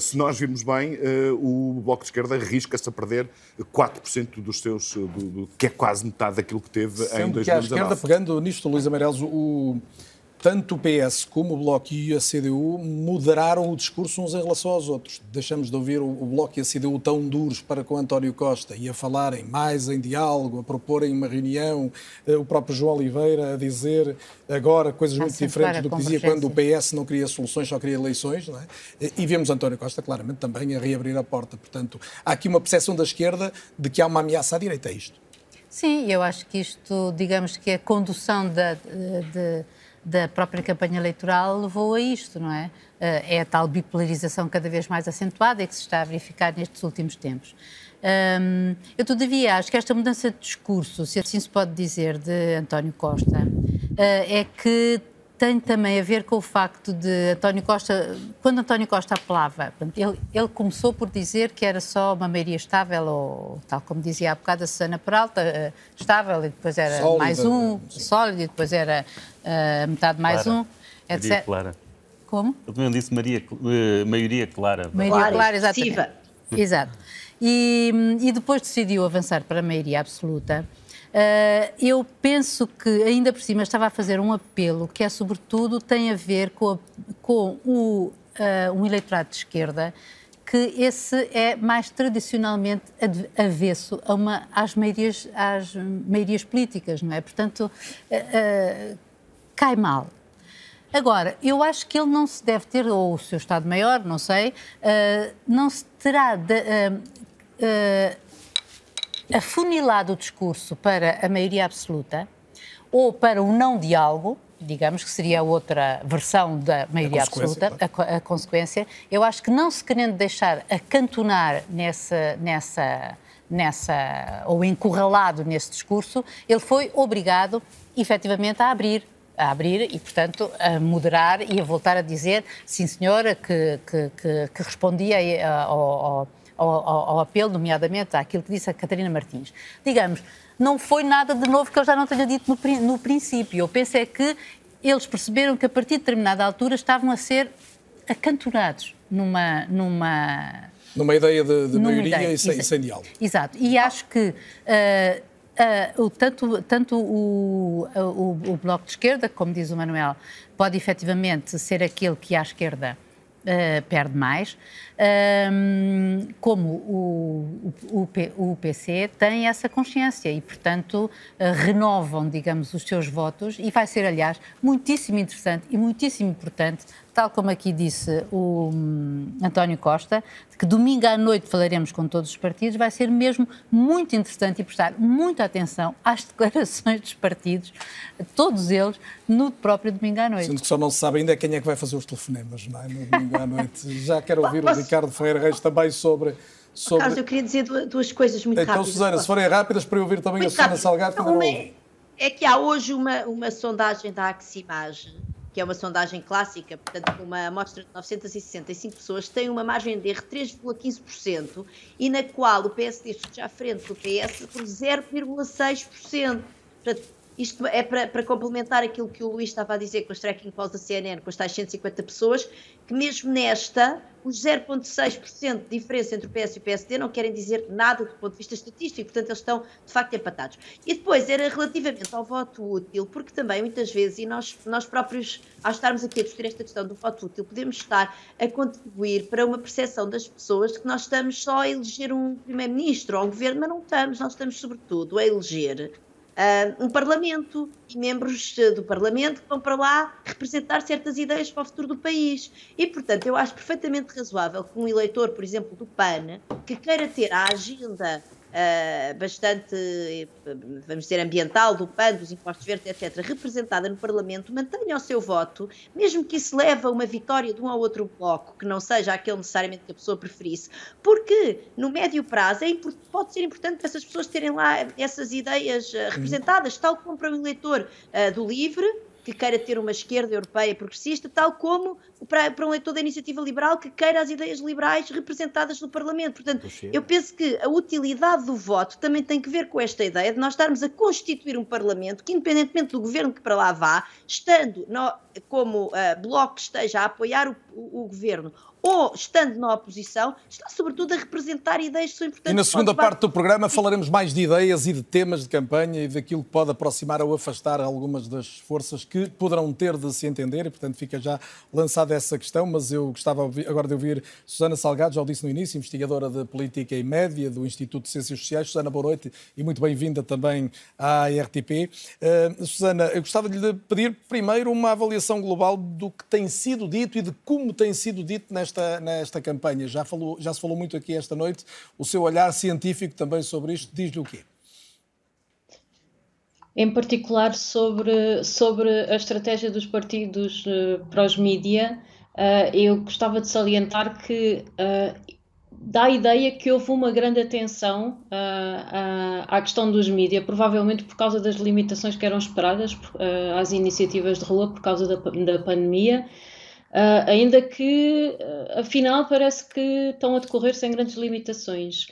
se nós virmos bem, o Bloco de Esquerda arrisca-se a perder 4% dos seus, do- do- que é quase metade daquilo que teve em Sendo que à 2019. esquerda, pegando nisto, Luís Amarelos, o, tanto o PS como o Bloco e a CDU moderaram o discurso uns em relação aos outros. Deixamos de ouvir o, o Bloco e a CDU tão duros para com António Costa e a falarem mais em diálogo, a proporem uma reunião, eh, o próprio João Oliveira a dizer agora coisas muito diferentes do que dizia quando o. PS não queria soluções, só queria eleições, não é? E vemos António Costa claramente também a reabrir a porta. Portanto, há aqui uma percepção da esquerda de que há uma ameaça à direita, é isto. Sim, eu acho que isto, digamos que a condução da, de, da própria campanha eleitoral levou a isto, não é? É a tal bipolarização cada vez mais acentuada que se está a verificar nestes últimos tempos. Eu, todavia, acho que esta mudança de discurso, se assim se pode dizer, de António Costa, uh, é que tem também a ver com o facto de António Costa, quando António Costa apelava, ele, ele, começou por dizer que era só uma maioria estável, ou tal como dizia há bocado a Susana Peralta, uh, estável, e depois era sólida, mais um, sim. sólido, e depois era uh, metade mais clara. um, etc. Maria Clara. Como? Eu também disse Maria, uh, maioria clara. Maioria clara, clara exatamente. Exato. E, e depois decidiu avançar para a maioria absoluta. Uh, eu penso que, ainda por cima, estava a fazer um apelo que é, sobretudo, tem a ver com, a, com o, uh, um eleitorado de esquerda, que esse é mais tradicionalmente avesso a uma, às, maiorias, às maiorias políticas, não é? Portanto, uh, cai mal. Agora, eu acho que ele não se deve ter, ou o seu Estado-Maior, não sei, não se terá de, afunilado o discurso para a maioria absoluta ou para o não diálogo, digamos que seria outra versão da maioria a absoluta, a, a, consequência, eu acho que não se querendo deixar acantonar nessa, nessa, nessa, ou encurralado nesse discurso, ele foi obrigado, efetivamente, a abrir a abrir e, portanto, a moderar e a voltar a dizer, sim senhora, que, que, que, que respondia ao, ao ao, ao, ao apelo, nomeadamente àquilo que disse a Catarina Martins. Digamos, não foi nada de novo que eu já não tenha dito no, no princípio. Eu penso é que eles perceberam que a partir de determinada altura estavam a ser acantonados numa. numa numa ideia de, de maioria ideia. e sem, sem, diálogo. Exato. E acho que uh, uh, tanto, tanto o, o, o, Bloco de Esquerda, como diz o Manuel, pode efetivamente ser aquele que à esquerda uh, perde mais, um, como o, o, o, PC tem essa consciência e, portanto, uh, renovam, digamos, os seus votos e vai ser, aliás, muitíssimo interessante e muitíssimo importante tal como aqui disse o hum, António Costa, que domingo à noite falaremos com todos os partidos, vai ser mesmo muito interessante e prestar muita atenção às declarações dos partidos, todos eles, no próprio domingo à noite. Sendo que só não se sabe ainda quem é que vai fazer os telefonemas, não é? No domingo à noite. Já quero ouvir o Ricardo Ferreira Reis também sobre. Sobre... Carlos, eu queria dizer duas coisas muito então, rápidas. Então, Susana, se forem rápidas, para eu ouvir também muito a Susana Salgado, que não, não é, é que há hoje uma, uma sondagem da Aximage que é uma sondagem clássica, portanto, uma amostra de 965 pessoas, tem uma margem de erro de 3,15% e na qual o PSD está à frente do PS por 0,6%. Portanto, isto é para, para, complementar aquilo que o Luís estava a dizer com os tracking calls da CNN, com as tais 150 pessoas, que mesmo nesta, os 0,6% de diferença entre o PS e o PSD não querem dizer nada do ponto de vista estatístico, portanto eles estão de facto empatados. E depois era relativamente ao voto útil, porque também muitas vezes, e nós, nós próprios, ao estarmos aqui a discutir esta questão do voto útil, podemos estar a contribuir para uma percepção das pessoas de que nós estamos só a eleger um primeiro-ministro ou um governo, mas não estamos, nós estamos sobretudo a eleger um Parlamento e membros do Parlamento que vão para lá representar certas ideias para o futuro do país. E, portanto, eu acho perfeitamente razoável que um eleitor, por exemplo, do PAN, que queira ter a agenda uh, bastante, vamos dizer, ambiental do PAN, dos impostos verdes, etc., representada no Parlamento, mantenha o seu voto, mesmo que isso leve a uma vitória de um ou outro bloco, que não seja aquele necessariamente que a pessoa preferisse, porque no médio prazo é pode ser importante para essas pessoas terem lá essas ideias uh, representadas, tal como para o eleitor uh, do LIVRE, que queira ter uma esquerda europeia progressista, tal como para, para um eleitor da iniciativa liberal que queira as ideias liberais representadas no Parlamento. Portanto, eu penso que a utilidade do voto também tem que ver com esta ideia de nós estarmos a constituir um Parlamento que, independentemente do governo que para lá vá, estando no, como uh, bloco que esteja a apoiar o, o, o governo ou estando na oposição, está sobretudo a representar ideias que são importantes. E na segunda parte do programa falaremos mais de ideias e de temas de campanha e daquilo que pode aproximar ou afastar algumas das forças que poderão ter de se entender, e portanto fica já lançada essa questão, mas eu gostava agora de ouvir Susana Salgado, já o disse no início, investigadora de Política e Média do Instituto de Ciências Sociais. Susana, boa noite e muito bem-vinda também à RTP. Uh, Susana, eu gostava de lhe pedir primeiro uma avaliação global do que tem sido dito e de como tem sido dito nesta nesta, nesta campanha? Já, falou, já se falou muito aqui esta noite. O seu olhar científico também sobre isto diz-lhe o quê? em particular sobre, sobre a estratégia dos partidos uh, os mídia, uh, eu gostava de salientar que uh, dá a ideia que houve uma grande atenção à questão dos mídia, provavelmente por causa das limitações que eram esperadas às iniciativas de rua por causa da, da pandemia. Ainda que, afinal, parece que estão a decorrer sem grandes limitações.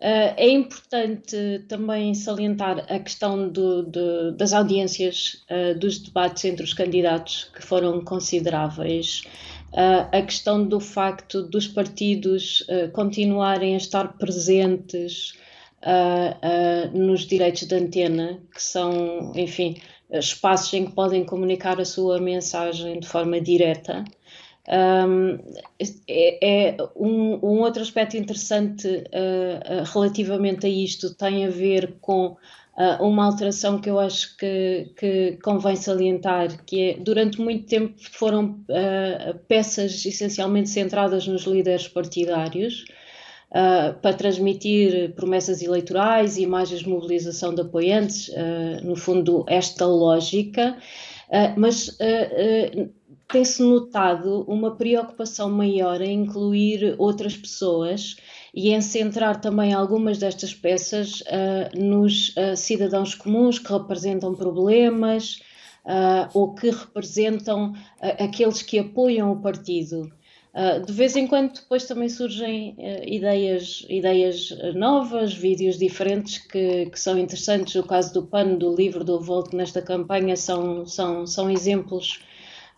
Uh, é importante também salientar a questão do, do, das audiências uh, dos debates entre os candidatos, que foram consideráveis. Uh, a questão do facto dos partidos continuarem a estar presentes nos direitos de antena, que são, enfim, espaços em que podem comunicar a sua mensagem de forma direta. Um, é, é um, um, outro aspecto interessante uh, uh, relativamente a isto tem a ver com uh, uma alteração que eu acho que, que, convém salientar, que é durante muito tempo foram peças essencialmente centradas nos líderes partidários. para transmitir promessas eleitorais imagens de mobilização de apoiantes, no fundo, esta lógica, mas tem-se notado uma preocupação maior em incluir outras pessoas e em centrar também algumas destas peças uh, nos uh, cidadãos comuns que representam problemas uh, ou que representam aqueles que apoiam o partido. de vez em quando depois também surgem ideias, ideias novas, vídeos diferentes que, que, são interessantes. O caso do PAN, do livro do Volto nesta campanha são, são, são exemplos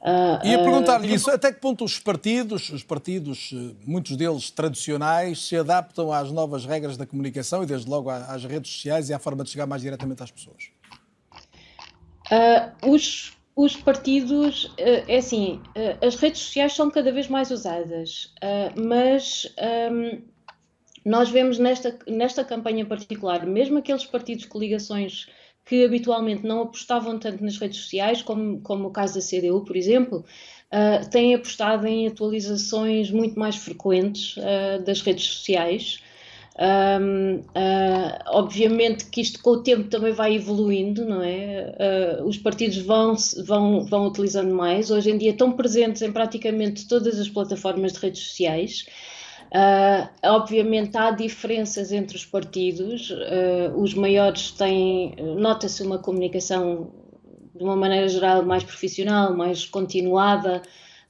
Uh, Ia perguntar-lhe uh, isso, até que ponto os partidos, os partidos, eh, muitos deles tradicionais, se adaptam às novas regras da comunicação e desde logo às redes sociais e à forma de chegar mais diretamente às pessoas? Uh, os, os partidos, é assim, as redes sociais são cada vez mais usadas, mas um, nós vemos nesta, nesta campanha particular, mesmo aqueles partidos com ligações que habitualmente não apostavam tanto nas redes sociais, como, como o caso da CDU, por exemplo, uh, têm apostado em atualizações muito mais frequentes uh, das redes sociais. Um, uh, ah, obviamente que isto com o tempo também vai evoluindo, não é? Uh, os partidos vão, vão, vão utilizando mais. Hoje em dia estão presentes em praticamente todas as plataformas de redes sociais. Uh, obviamente há diferenças entre os partidos, uh, os maiores têm, nota-se uma comunicação de uma maneira geral mais profissional, mais continuada,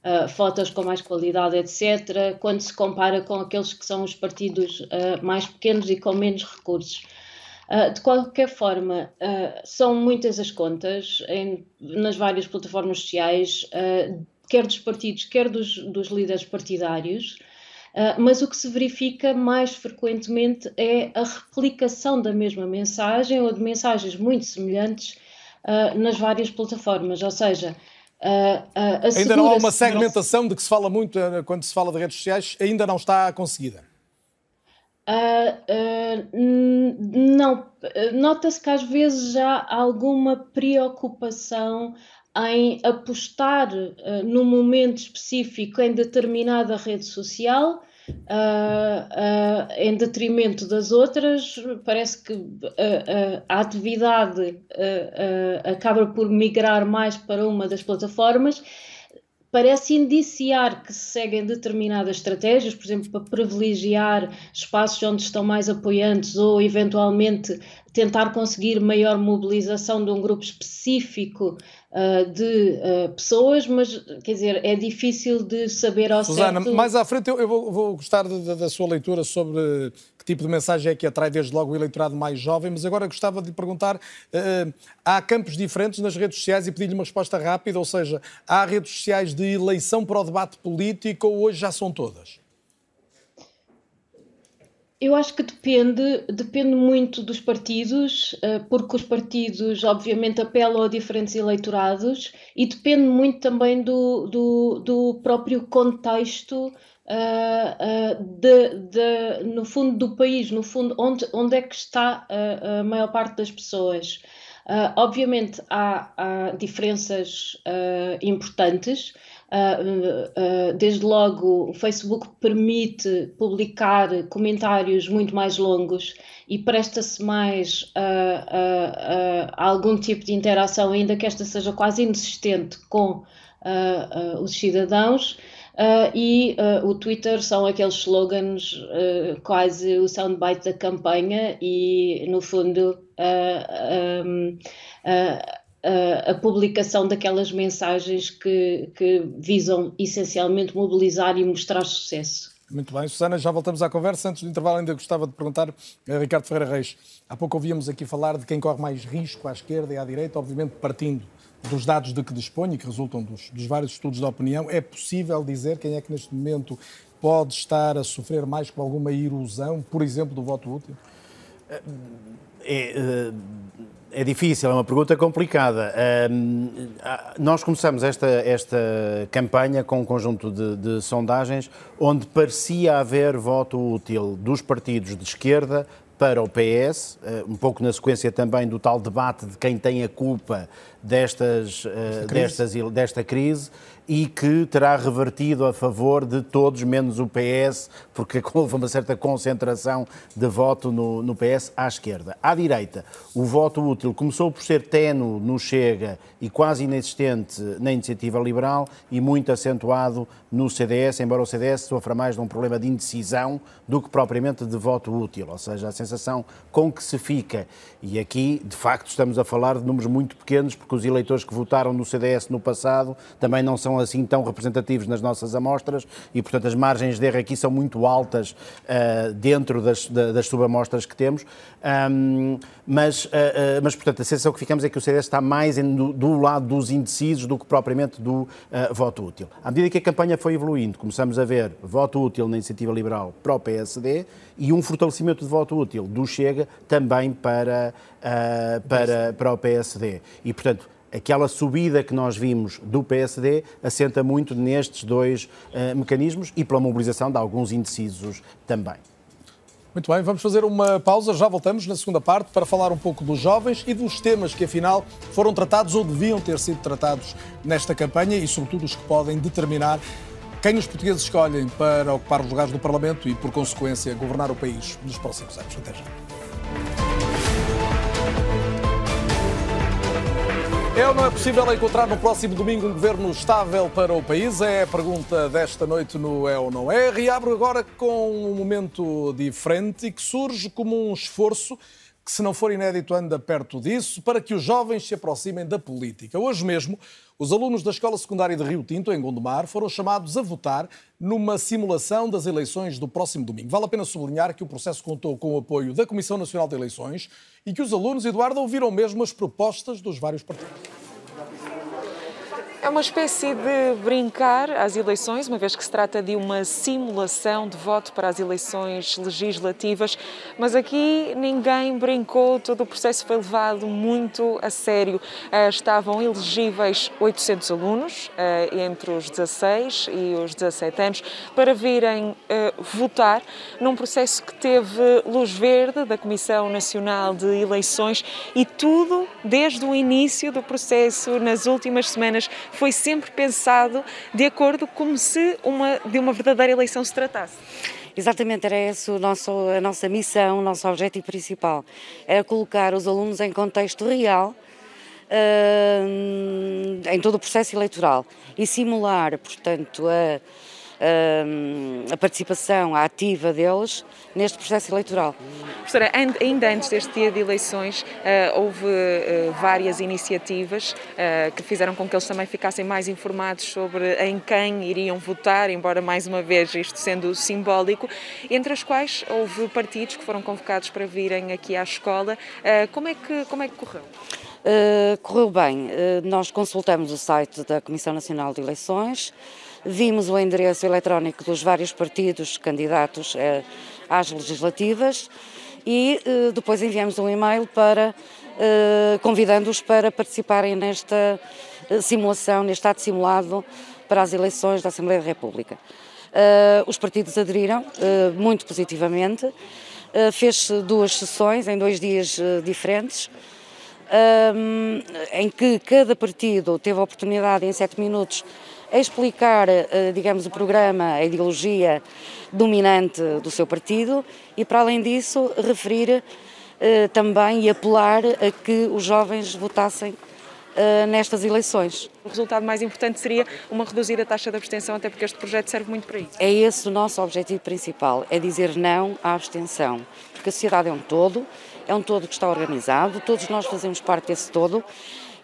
uh, fotos com mais qualidade, etc., quando se compara com aqueles que são os partidos mais pequenos e com menos recursos. de qualquer forma, são muitas as contas em, nas várias plataformas sociais, quer dos partidos, quer dos, dos líderes partidários. Ah, mas o que se verifica mais frequentemente é a replicação da mesma mensagem ou de mensagens muito semelhantes uh, nas várias plataformas, ou seja, uh, ainda não há uma segmentação de que se fala muito quando se fala de redes sociais, ainda não está conseguida. não, nota-se que às vezes já há alguma preocupação em apostar uh, num momento específico em determinada rede social uh, uh, em detrimento das outras, parece que a atividade acaba por migrar mais para uma das plataformas. Parece indiciar que se seguem determinadas estratégias, por exemplo, para privilegiar espaços onde estão mais apoiantes ou, eventualmente, tentar conseguir maior mobilização de um grupo específico uh, de uh, pessoas, mas quer dizer, é difícil de saber ao Susana, certo. mais à frente eu, eu vou, vou, gostar de, de, da sua leitura sobre que tipo de mensagem é que atrai desde logo o eleitorado mais jovem, mas agora gostava de lhe perguntar: uh, há campos diferentes nas redes sociais e pedir-lhe uma resposta rápida, ou seja, há redes sociais de eleição para o debate político ou hoje já são todas? Eu acho que depende, depende muito dos partidos, eh, porque os partidos, obviamente, apelam a diferentes eleitorados e depende muito também do, do, do próprio contexto, uh, uh, de, de, no fundo, do país, no fundo, onde, onde é que está a, maior parte das pessoas. Obviamente há, há diferenças importantes. Uh, desde logo, o Facebook permite publicar comentários muito mais longos e presta-se mais a algum tipo de interação, ainda que esta seja quase inexistente com os cidadãos. Uh, e uh, o Twitter são aqueles slogans, uh, quase o soundbite da campanha, e no fundo um, a publicação daquelas mensagens que, que visam essencialmente mobilizar e mostrar sucesso. Muito bem, Susana, já voltamos à conversa. Antes do intervalo, ainda gostava de perguntar a Ricardo Ferreira Reis. Há pouco ouvíamos aqui falar de quem corre mais risco à esquerda e à direita, obviamente partindo dos dados de que dispõe e que resultam dos, dos vários estudos de opinião, é possível dizer quem é que neste momento pode estar a sofrer mais com alguma erosão, por exemplo, do voto útil? É, é, é difícil, é uma pergunta complicada. nós começamos esta, esta campanha com um conjunto de, de sondagens onde parecia haver voto útil dos partidos de esquerda para o PS, eh, um pouco na sequência também do tal debate de quem tem a culpa destas, eh, destas, desta crise e que terá revertido a favor de todos, menos o PS, porque houve uma certa concentração de voto no, no PS à esquerda. À direita, o voto útil começou por ser tenue no Chega e quase inexistente na Iniciativa Liberal e muito acentuado no CDS, embora o CDS sofra mais de um problema de indecisão do que propriamente de voto útil, ou seja, a sensação com que se fica. E aqui, de facto, estamos a falar de números muito pequenos, porque os eleitores que votaram no CDS no passado também não são assim tão representativos nas nossas amostras e, portanto, as margens de erro aqui são muito altas uh, dentro das, das subamostras que temos. Um, mas, uh, uh, mas, portanto, a sensação que ficamos é que o CDS está mais em, do, do, lado dos indecisos do que propriamente do voto útil. À medida que a campanha foi evoluindo, começamos a ver voto útil na iniciativa liberal para o PSD e um fortalecimento de voto útil do Chega também para, para, para o PSD. E, portanto, aquela subida que nós vimos do PSD assenta muito nestes dois uh, mecanismos e pela mobilização de alguns indecisos também. Muito bem, vamos fazer uma pausa, já voltamos na segunda parte para falar um pouco dos jovens e dos temas que afinal foram tratados ou deviam ter sido tratados nesta campanha e sobretudo os que podem determinar quem os portugueses escolhem para ocupar os lugares do Parlamento e, por consequência, governar o país nos próximos anos. Até já. É ou não é possível encontrar no próximo domingo um governo estável para o país? É a pergunta desta noite no É ou Não É. Reabro agora com um momento diferente e que surge como um esforço que, se não for inédito, anda perto disso, para que os jovens se aproximem da política. Hoje mesmo, os alunos da Escola Secundária de Rio Tinto, em Gondomar, foram chamados a votar numa simulação das eleições do próximo domingo. Vale a pena sublinhar que o processo contou com o apoio da Comissão Nacional de Eleições e que os alunos, Eduardo, ouviram mesmo as propostas dos vários partidos. É uma espécie de brincar às eleições, uma vez que se trata de uma simulação de voto para as eleições legislativas, mas aqui ninguém brincou, todo o processo foi levado muito a sério. Eh, estavam elegíveis 800 alunos, eh, entre os 16 e os 17 anos, para virem eh, votar num processo que teve luz verde da Comissão Nacional de Eleições e tudo desde o início do processo, nas últimas semanas, foi sempre pensado de acordo como se uma, de uma verdadeira eleição se tratasse. Exatamente, era essa a nossa missão, o nosso objetivo principal. Era colocar os alunos em contexto real uh, em todo o processo eleitoral e simular, portanto, a a participação ativa deles neste processo eleitoral. Professora, ainda antes deste dia de eleições, ah, houve ah, várias iniciativas ah, que fizeram com que eles também ficassem mais informados sobre em quem iriam votar, embora mais uma vez isto sendo simbólico, entre as quais houve partidos que foram convocados para virem aqui à escola. Como é que, como é que correu? Uh, correu bem. Uh, nós consultamos o site da Comissão Nacional de Eleições, Vimos o endereço eletrónico dos vários partidos candidatos eh, às legislativas e eh, depois enviamos um e-mail para eh, convidando-os para participarem nesta simulação, neste ato simulado para as eleições da Assembleia da República. os partidos aderiram muito positivamente. Fez-se duas sessões em dois dias diferentes. em que cada partido teve a oportunidade, em sete minutos, a explicar, uh, digamos, o programa, a ideologia dominante do seu partido e, para além disso, referir uh, também e apelar a que os jovens votassem uh, nestas eleições. O resultado mais importante seria uma reduzida taxa de abstenção, até porque este projeto serve muito para isso. É esse o nosso objetivo principal, é dizer não à abstenção, porque a sociedade é um todo, é um todo que está organizado, todos nós fazemos parte desse todo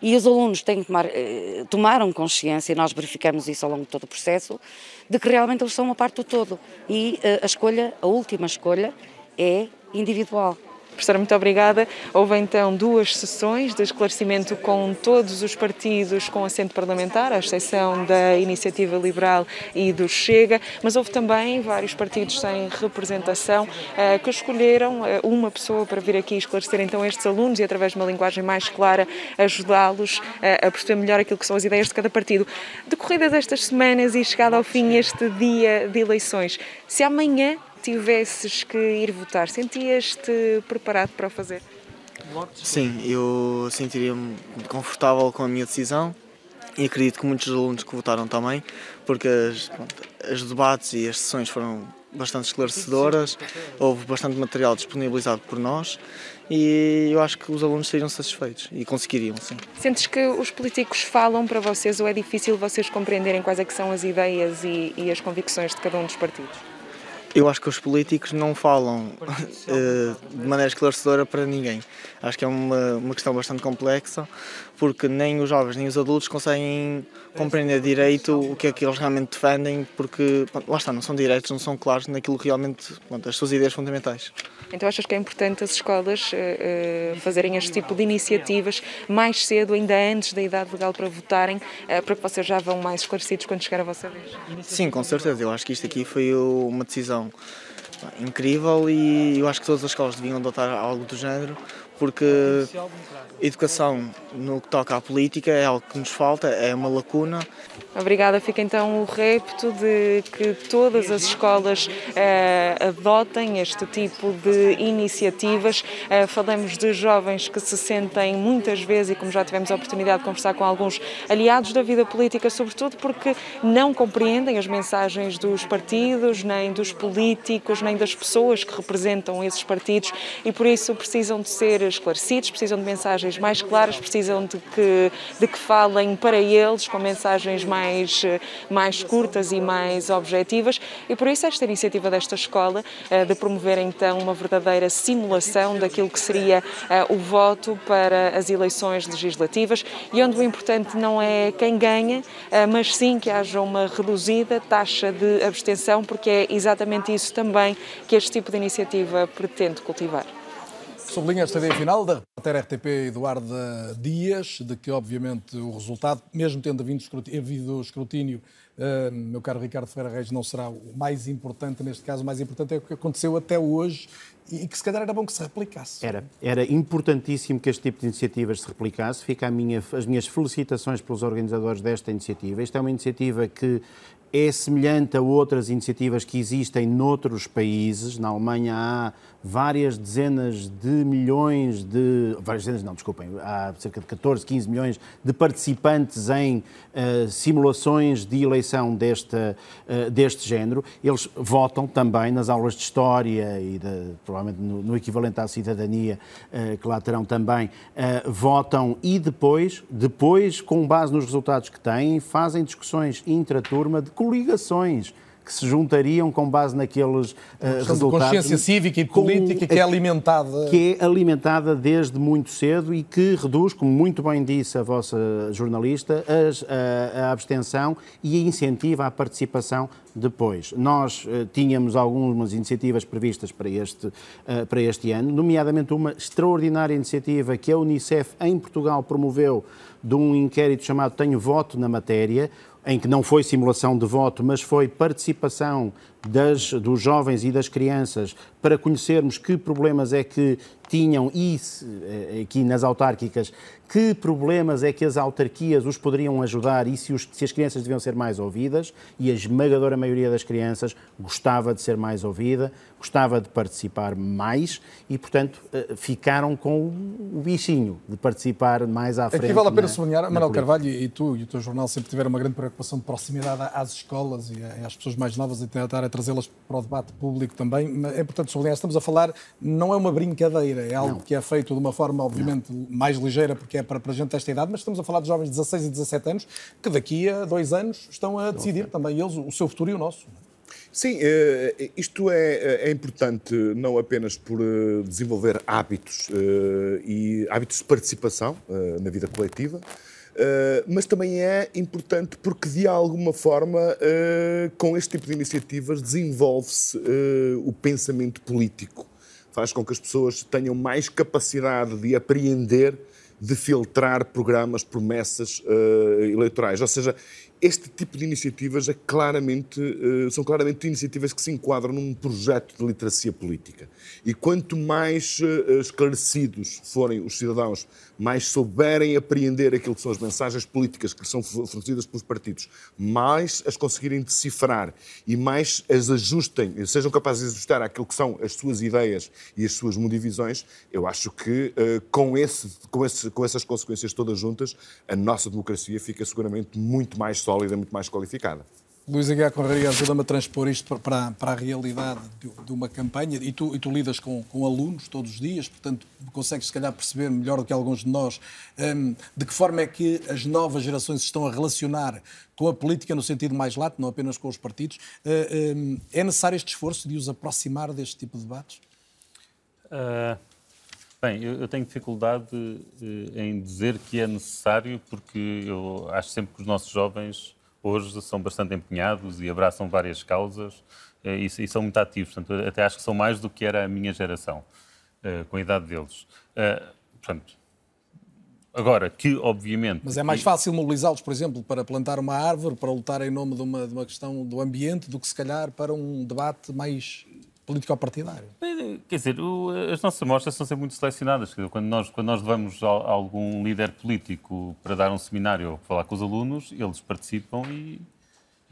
e os alunos têm que tomar, eh, tomaram consciência, e nós verificamos isso ao longo de todo o processo, de que realmente eles são uma parte do todo e eh, a escolha, a última escolha, é individual. Professora, muito obrigada. Houve então duas sessões de esclarecimento com todos os partidos com assento parlamentar, à exceção da Iniciativa Liberal e do Chega, mas houve também vários partidos sem representação eh, que escolheram eh, uma pessoa para vir aqui esclarecer então estes alunos e, através de uma linguagem mais clara, ajudá-los eh, a perceber melhor aquilo que são as ideias de cada partido. Decorridas destas semanas e chegado ao fim este dia de eleições, se amanhã tivesses que ir votar, sentias-te preparado para o fazer? Sim, eu sentiria-me confortável com a minha decisão e acredito que muitos alunos que votaram também, porque as, pronto, as debates e as sessões foram bastante esclarecedoras, houve bastante material disponibilizado por nós e eu acho que os alunos seriam satisfeitos e conseguiriam, sim. Sentes que os políticos falam para vocês ou é difícil vocês compreenderem quais é que são as ideias e, e as convicções de cada um dos partidos? Eu acho que os políticos não falam uh, de maneira esclarecedora para ninguém. Acho que é uma, uma questão bastante complexa, porque nem os jovens nem os adultos conseguem compreender direito o que é que eles realmente defendem, porque lá está, não são direitos, não são claros naquilo que realmente, pronto, as suas ideias fundamentais. Então achas que é importante as escolas uh, fazerem este tipo de iniciativas mais cedo, ainda antes da idade legal para votarem, uh, para que vocês já vão mais esclarecidos quando chegar a vossa vez? Sim, com certeza. Eu acho que isto aqui foi uma decisão incrível e eu acho que todas as escolas deviam adotar algo do género, porque educação no que toca à política é algo que nos falta, é uma lacuna. Obrigada. Fica então o repto de que todas as escolas eh, adotem este tipo de iniciativas. Eh, falamos de jovens que se sentem muitas vezes, e como já tivemos a oportunidade de conversar com alguns aliados da vida política, sobretudo porque não compreendem as mensagens dos partidos, nem dos políticos, nem das pessoas que representam esses partidos e por isso precisam de ser esclarecidos, precisam de mensagens mais claras, precisam de que, de que falem para eles com mensagens mais, mais curtas e mais objetivas e por isso esta iniciativa desta escola eh, de promover então uma verdadeira simulação daquilo que seria eh, o voto para as eleições legislativas e onde o importante não é quem ganha, eh, mas sim que haja uma reduzida taxa de abstenção, porque é exatamente isso também que este tipo de iniciativa pretende cultivar. Sublinha esta ideia final da repórter RTP Eduarda Dias, de que, obviamente, o resultado, mesmo tendo havido escrutínio uh, meu caro Ricardo Ferreira Reis, não será o mais importante neste caso. O mais importante é o que aconteceu até hoje e que, se calhar, era bom que se replicasse. Era. Era importantíssimo que este tipo de iniciativas se replicasse. Fica minha, as minhas felicitações pelos organizadores desta iniciativa. Esta é uma iniciativa que é semelhante a outras iniciativas que existem noutros países. Na Alemanha há várias dezenas de milhões de. várias dezenas, não, desculpem, há cerca de 14, 15 milhões de participantes em uh, simulações de eleição deste, uh, deste género. Eles votam também nas aulas de História e de, provavelmente no, no, equivalente à cidadania, uh, que lá terão também, votam e depois, depois, com base nos resultados que têm, fazem discussões intraturma de coligações que se juntariam com base naqueles uh, resultados. consciência cívica e política que é alimentada. Que é alimentada desde muito cedo e que reduz, como muito bem disse a vossa jornalista, as, a, a abstenção e incentiva a participação depois. Nós uh, tínhamos algumas iniciativas previstas para este, uh, para este ano, nomeadamente uma extraordinária iniciativa que a Unicef em Portugal promoveu de um inquérito chamado Tenho Voto na Matéria, em que não foi simulação de voto, mas foi participação das, dos jovens e das crianças para conhecermos que problemas é que tinham, e aqui nas autárquicas, que problemas é que as autarquias os poderiam ajudar e se, os, se, as crianças deviam ser mais ouvidas, e a esmagadora maioria das crianças gostava de ser mais ouvida, gostava de participar mais e, portanto, eh, ficaram com o bichinho de participar mais à frente. Aqui vale a pena na, sublinhar, Manuel Carvalho e tu e o teu jornal sempre tiveram uma grande preocupação de proximidade às escolas e às pessoas mais novas e tentar trazê-las para o debate público também. É importante sublinhar, estamos a falar, não é uma brincadeira, é algo não. que é feito de uma forma, obviamente, não. mais ligeira, porque é para, para gente desta idade, mas estamos a falar de jovens de 16 e 17 anos que daqui a dois anos estão a decidir também eles o seu futuro e o nosso. Sim, eh, isto é, é, importante não apenas por eh, desenvolver hábitos eh, e hábitos de participação na vida coletiva, mas também é importante porque, de alguma forma, com este tipo de iniciativas desenvolve-se o pensamento político. Faz com que as pessoas tenham mais capacidade de apreender de filtrar programas, promessas uh, eleitorais. Ou seja, este tipo de iniciativas é claramente, uh, são claramente iniciativas que se enquadram num projeto de literacia política. E quanto mais uh, esclarecidos forem os cidadãos, mais souberem apreender aquilo que são as mensagens políticas que são fornecidas pelos partidos, mais as conseguirem decifrar e mais as ajustem, sejam capazes de ajustar aquilo que são as suas ideias e as suas modivisões, eu acho que uh, com, esse, com, esse, com essas consequências todas juntas, a nossa democracia fica seguramente muito mais sólida sólida, muito mais qualificada. Luís Aguiar Conraria ajuda-me a transpor isto para, para a realidade de, de, uma campanha e tu, e tu lidas com, com, alunos todos os dias, portanto consegues se calhar perceber melhor do que alguns de nós um, de que forma é que as novas gerações se estão a relacionar com a política no sentido mais lato, não apenas com os partidos. Uh, um, é necessário este esforço de os aproximar deste tipo de debates? Uh, bem, eu, eu, tenho dificuldade uh, em dizer que é necessário porque eu acho sempre que os nossos jovens hoje são bastante empenhados e abraçam várias causas eh, e, e, são muito ativos. Portanto, até acho que são mais do que era a minha geração, eh, com a idade deles. Eh, portanto, Agora, que obviamente. Mas é mais fácil mobilizá-los, por exemplo, para plantar uma árvore, para lutar em nome de uma, de uma questão do ambiente, do que se calhar para um debate mais político-partidário. Quer dizer, o, as nossas amostras são sempre muito selecionadas. Quando nós, quando nós levamos a, a algum líder político para dar um seminário ou falar com os alunos, eles participam e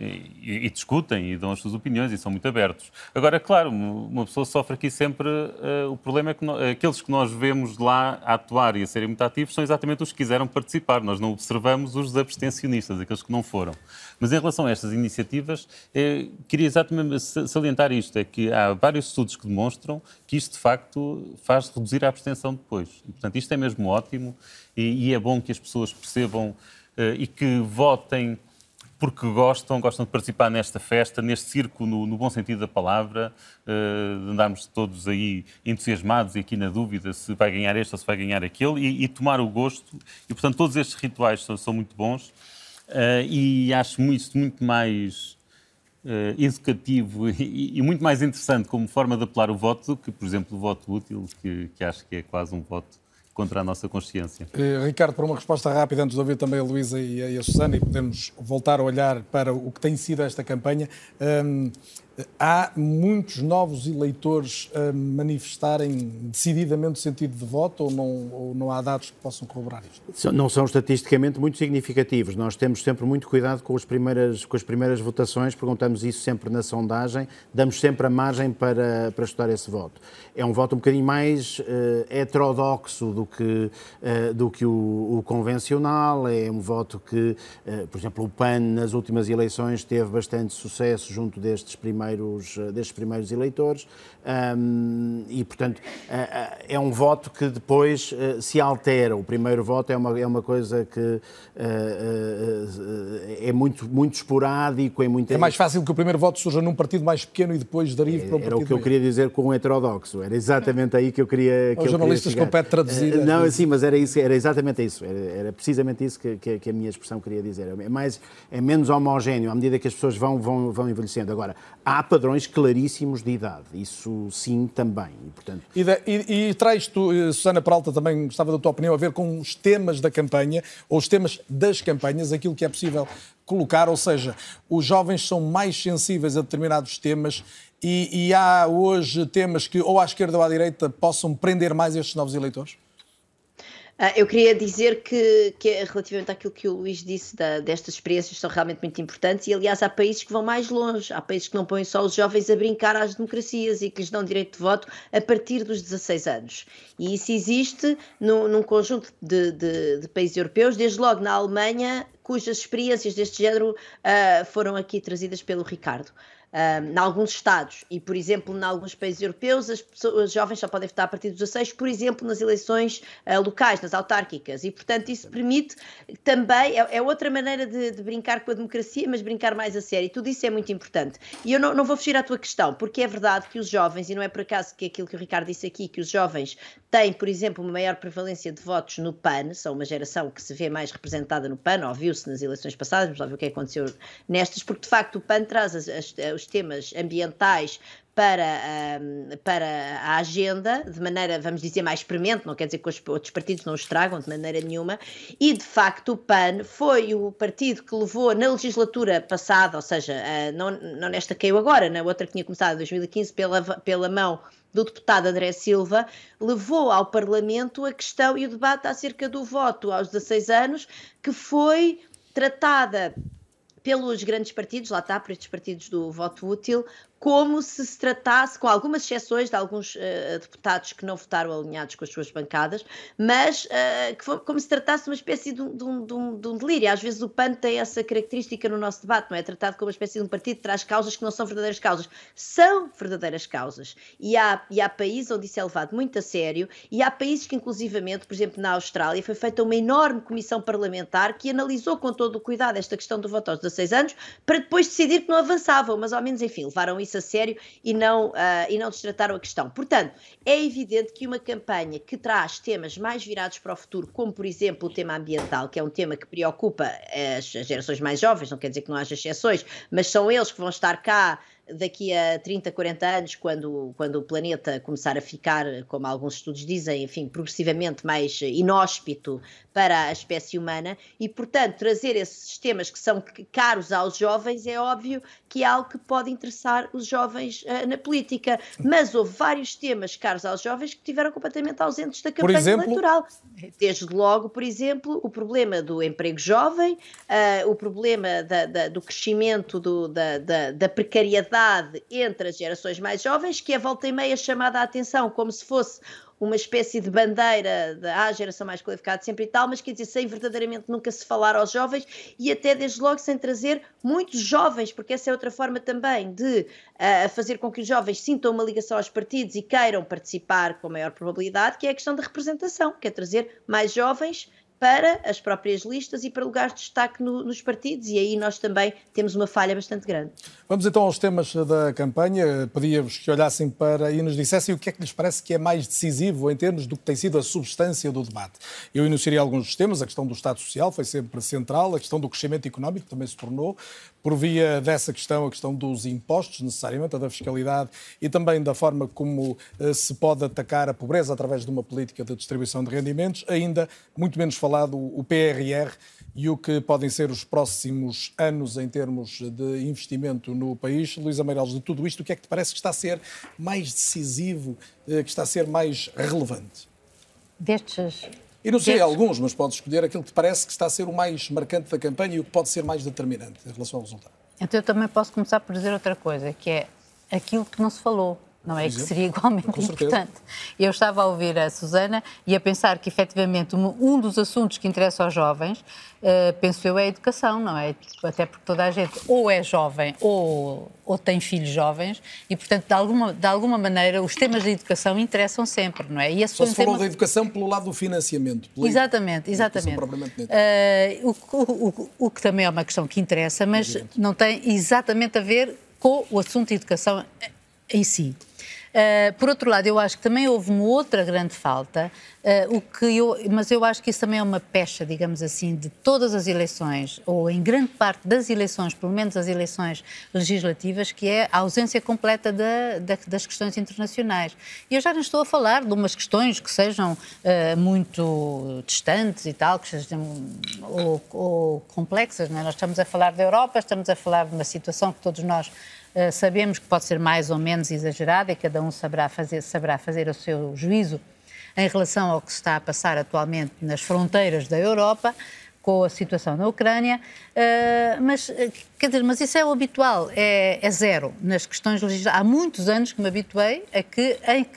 e, e, discutem e dão as suas opiniões e são muito abertos. Agora, claro, uma pessoa sofre aqui sempre. Uh, o problema é que no, aqueles que nós vemos lá a atuar e a serem muito ativos são exatamente os que quiseram participar. Nós não observamos os abstencionistas, aqueles que não foram. Mas em relação a estas iniciativas, eh, queria exatamente salientar isto: é que há vários estudos que demonstram que isto de facto faz reduzir a abstenção depois. E, portanto, isto é mesmo ótimo e, e é bom que as pessoas percebam uh, e que votem porque gostam, gostam de participar nesta festa, neste circo, no, no bom sentido da palavra, uh, de andarmos todos aí entusiasmados e aqui na dúvida se vai ganhar este ou se vai ganhar aquele, e, e tomar o gosto. E, portanto, todos estes rituais são, são muito bons uh, e acho isto muito mais uh, educativo e, e, muito mais interessante como forma de apelar o voto do que, por exemplo, o voto útil, que, que acho que é quase um voto contra a nossa consciência. Uh, Ricardo, para uma resposta rápida, antes de ouvir também a Luísa e a, e a Susana, e podemos voltar a olhar para o que tem sido esta campanha, um, há muitos novos eleitores a manifestarem decididamente sentido de voto ou não, ou não há dados que possam corroborar isto? Não são estatisticamente muito significativos. Nós temos sempre muito cuidado com as primeiras, com as primeiras votações, perguntamos isso sempre na sondagem, damos sempre a margem para, para estudar esse voto. É um voto um bocadinho mais uh, heterodoxo do que, uh, do que o, o, convencional, é um voto que, uh, por exemplo, o PAN nas últimas eleições teve bastante sucesso junto destes primeiros primeiros, eh, destes primeiros eleitores um, e, portanto, eh, é um voto que depois se altera. O primeiro voto é uma, é uma coisa que uh, uh, é muito, muito esporádico. É, muito... é mais fácil que o primeiro voto surja num partido mais pequeno e depois derive para um partido Era o que eu queria dizer com o heterodoxo. Era exatamente aí que eu queria. Que Os jornalistas compete traduzir. não, sim, mas era, isso, era exatamente isso. Era, era precisamente isso que, que, que, a minha expressão queria dizer. É, mais, é menos homogéneo à medida que as pessoas vão, vão, vão envelhecendo. Agora, há padrões claríssimos de idade, isso sim também. E, portanto... e, de, e, e traz tu, eh, Susana Peralta, também gostava da tua opinião, a ver com os temas da campanha, ou os temas das campanhas, aquilo que é possível colocar, ou seja, os jovens são mais sensíveis a determinados temas e, e há hoje temas que ou à esquerda ou à direita possam prender mais estes novos eleitores? Uh, eu queria dizer que, que, relativamente àquilo que o Luís disse, da, destas experiências são realmente muito importantes e, aliás, há países que vão mais longe. Há países que não põem só os jovens a brincar às democracias e que lhes dão direito de voto a partir dos 16 anos. E isso existe no, num conjunto de, de, de, países europeus, desde logo na Alemanha, cujas experiências deste género uh, foram aqui trazidas pelo Ricardo em alguns estados e, por exemplo, em alguns países europeus, as, pessoas, os jovens só podem votar a partir dos 16, por exemplo, nas eleições uh, locais, nas autárquicas. E, portanto, isso permite também, é, é outra maneira de, de, brincar com a democracia, mas brincar mais a sério. E tudo isso é muito importante. E eu não, não vou fugir à tua questão, porque é verdade que os jovens, e não é por acaso que aquilo que o Ricardo disse aqui, que os jovens têm, por exemplo, uma maior prevalência de votos no PAN, são uma geração que se vê mais representada no PAN, ouviu-se nas eleições passadas, lá ver o que aconteceu nestas, porque de facto o PAN traz as, as, os temas ambientais para, para a agenda, de maneira, vamos dizer, mais premente, não quer dizer que os outros partidos não os tragam de maneira nenhuma, e de facto o PAN foi o partido que levou na legislatura passada, ou seja, uh, não, não nesta caiu agora, na outra que tinha começado em 2015 pela, pela mão do deputado André Silva, levou ao Parlamento a questão e o debate acerca do voto aos 16 anos, que foi tratada pelos grandes partidos, lá está, por estes partidos do voto útil, como se se tratasse, com algumas exceções de alguns uh, deputados que não votaram alinhados com as suas bancadas, mas uh, que foi, como se tratasse de uma espécie de um, de, um, de, um, de delírio. Às vezes o PAN tem essa característica no nosso debate, não é? Tratado como uma espécie de um partido que traz causas que não são verdadeiras causas. São verdadeiras causas. E há, e há países onde isso é levado muito a sério, e há países que, inclusivamente, por exemplo, na Austrália, foi feita uma enorme comissão parlamentar que analisou com todo o cuidado esta questão do voto aos 16 anos, para depois decidir que não avançavam, mas ao menos, enfim, levaram isso isso a sério e não, uh, e não destrataram a questão. Portanto, é evidente que uma campanha que traz temas mais virados para o futuro, como por exemplo o tema ambiental, que é um tema que preocupa as, as gerações mais jovens, não quer dizer que não haja exceções, mas são eles que vão estar cá daqui a 30, 40 anos, quando, quando o planeta começar a ficar, como alguns estudos dizem, enfim, progressivamente mais inóspito para a espécie humana, e portanto trazer esses sistemas que são caros aos jovens é óbvio que é algo que pode interessar os jovens uh, na política. Mas houve vários temas caros aos jovens que tiveram completamente ausentes da campanha exemplo... eleitoral. Desde logo, por exemplo, o problema do emprego jovem, uh, o problema da, da, do crescimento do, da, da, precariedade entre as gerações mais jovens, que é volta e meia chamada a atenção como se fosse uma espécie de bandeira da ah, geração mais qualificada sempre e tal, mas quer dizer, sem verdadeiramente nunca se falar aos jovens e até desde logo sem trazer muitos jovens, porque essa é outra forma também de uh, fazer com que os jovens sintam uma ligação aos partidos e queiram participar com maior probabilidade, que é a questão da representação, que é trazer mais jovens para as próprias listas e para lugares de destaque no, nos partidos, e aí nós também temos uma falha bastante grande. Vamos então aos temas da campanha. Pedia-vos que olhassem para e nos dissessem o que é que lhes parece que é mais decisivo em termos do que tem sido a substância do debate. Eu enunciaria alguns dos temas, a questão do Estado Social foi sempre central, a questão do crescimento económico também se tornou, por via dessa questão, a questão dos impostos, necessariamente, a da fiscalidade e também da forma como uh, se pode atacar a pobreza através de uma política de distribuição de rendimentos, ainda muito menos falado o PRR e o que podem ser os próximos anos em termos de investimento no país. Luísa Meireles, de tudo isto, o que é que te parece que está a ser mais decisivo, uh, que está a ser mais relevante? Destes e não sei alguns, mas pode escolher aquilo que te parece que está a ser o mais marcante da campanha e o que pode ser mais determinante em relação ao resultado. Então eu também posso começar por dizer outra coisa, que é aquilo que não se falou não é? Que seria igualmente importante. Eu estava a ouvir a Susana e a pensar que, efetivamente, um dos assuntos que interessa aos jovens, uh, penso eu, é a educação, não é? Até porque toda a gente ou é jovem ou, ou tem filhos jovens e, portanto, de alguma, de alguma maneira, os temas da educação interessam sempre, não é? E Só se falou tema... da educação pelo lado do financiamento. Exatamente, exatamente. Uh, o, o, o, o, que também é uma questão que interessa, mas não tem exatamente a ver com o assunto de educação em si. Uh, por outro lado, eu acho que também houve uma outra grande falta, uh, o que eu, mas eu acho que isso também é uma pecha, digamos assim, de todas as eleições, ou em grande parte das eleições, pelo menos as eleições legislativas, que é a ausência completa da, da, das questões internacionais. E eu já não estou a falar de umas questões que sejam uh, muito distantes e tal, que sejam ou, ou complexas, não é? Nós estamos a falar da Europa, estamos a falar de uma situação que todos nós Uh, sabemos que pode ser mais ou menos exagerada e cada um saberá fazer, saberá fazer o seu juízo em relação ao que se está a passar atualmente nas fronteiras da Europa, com a situação na Ucrânia, uh, mas, eh, quer dizer, mas isso é o habitual, é, é zero nas questões legislativas. Há muitos anos que me habituei a que em,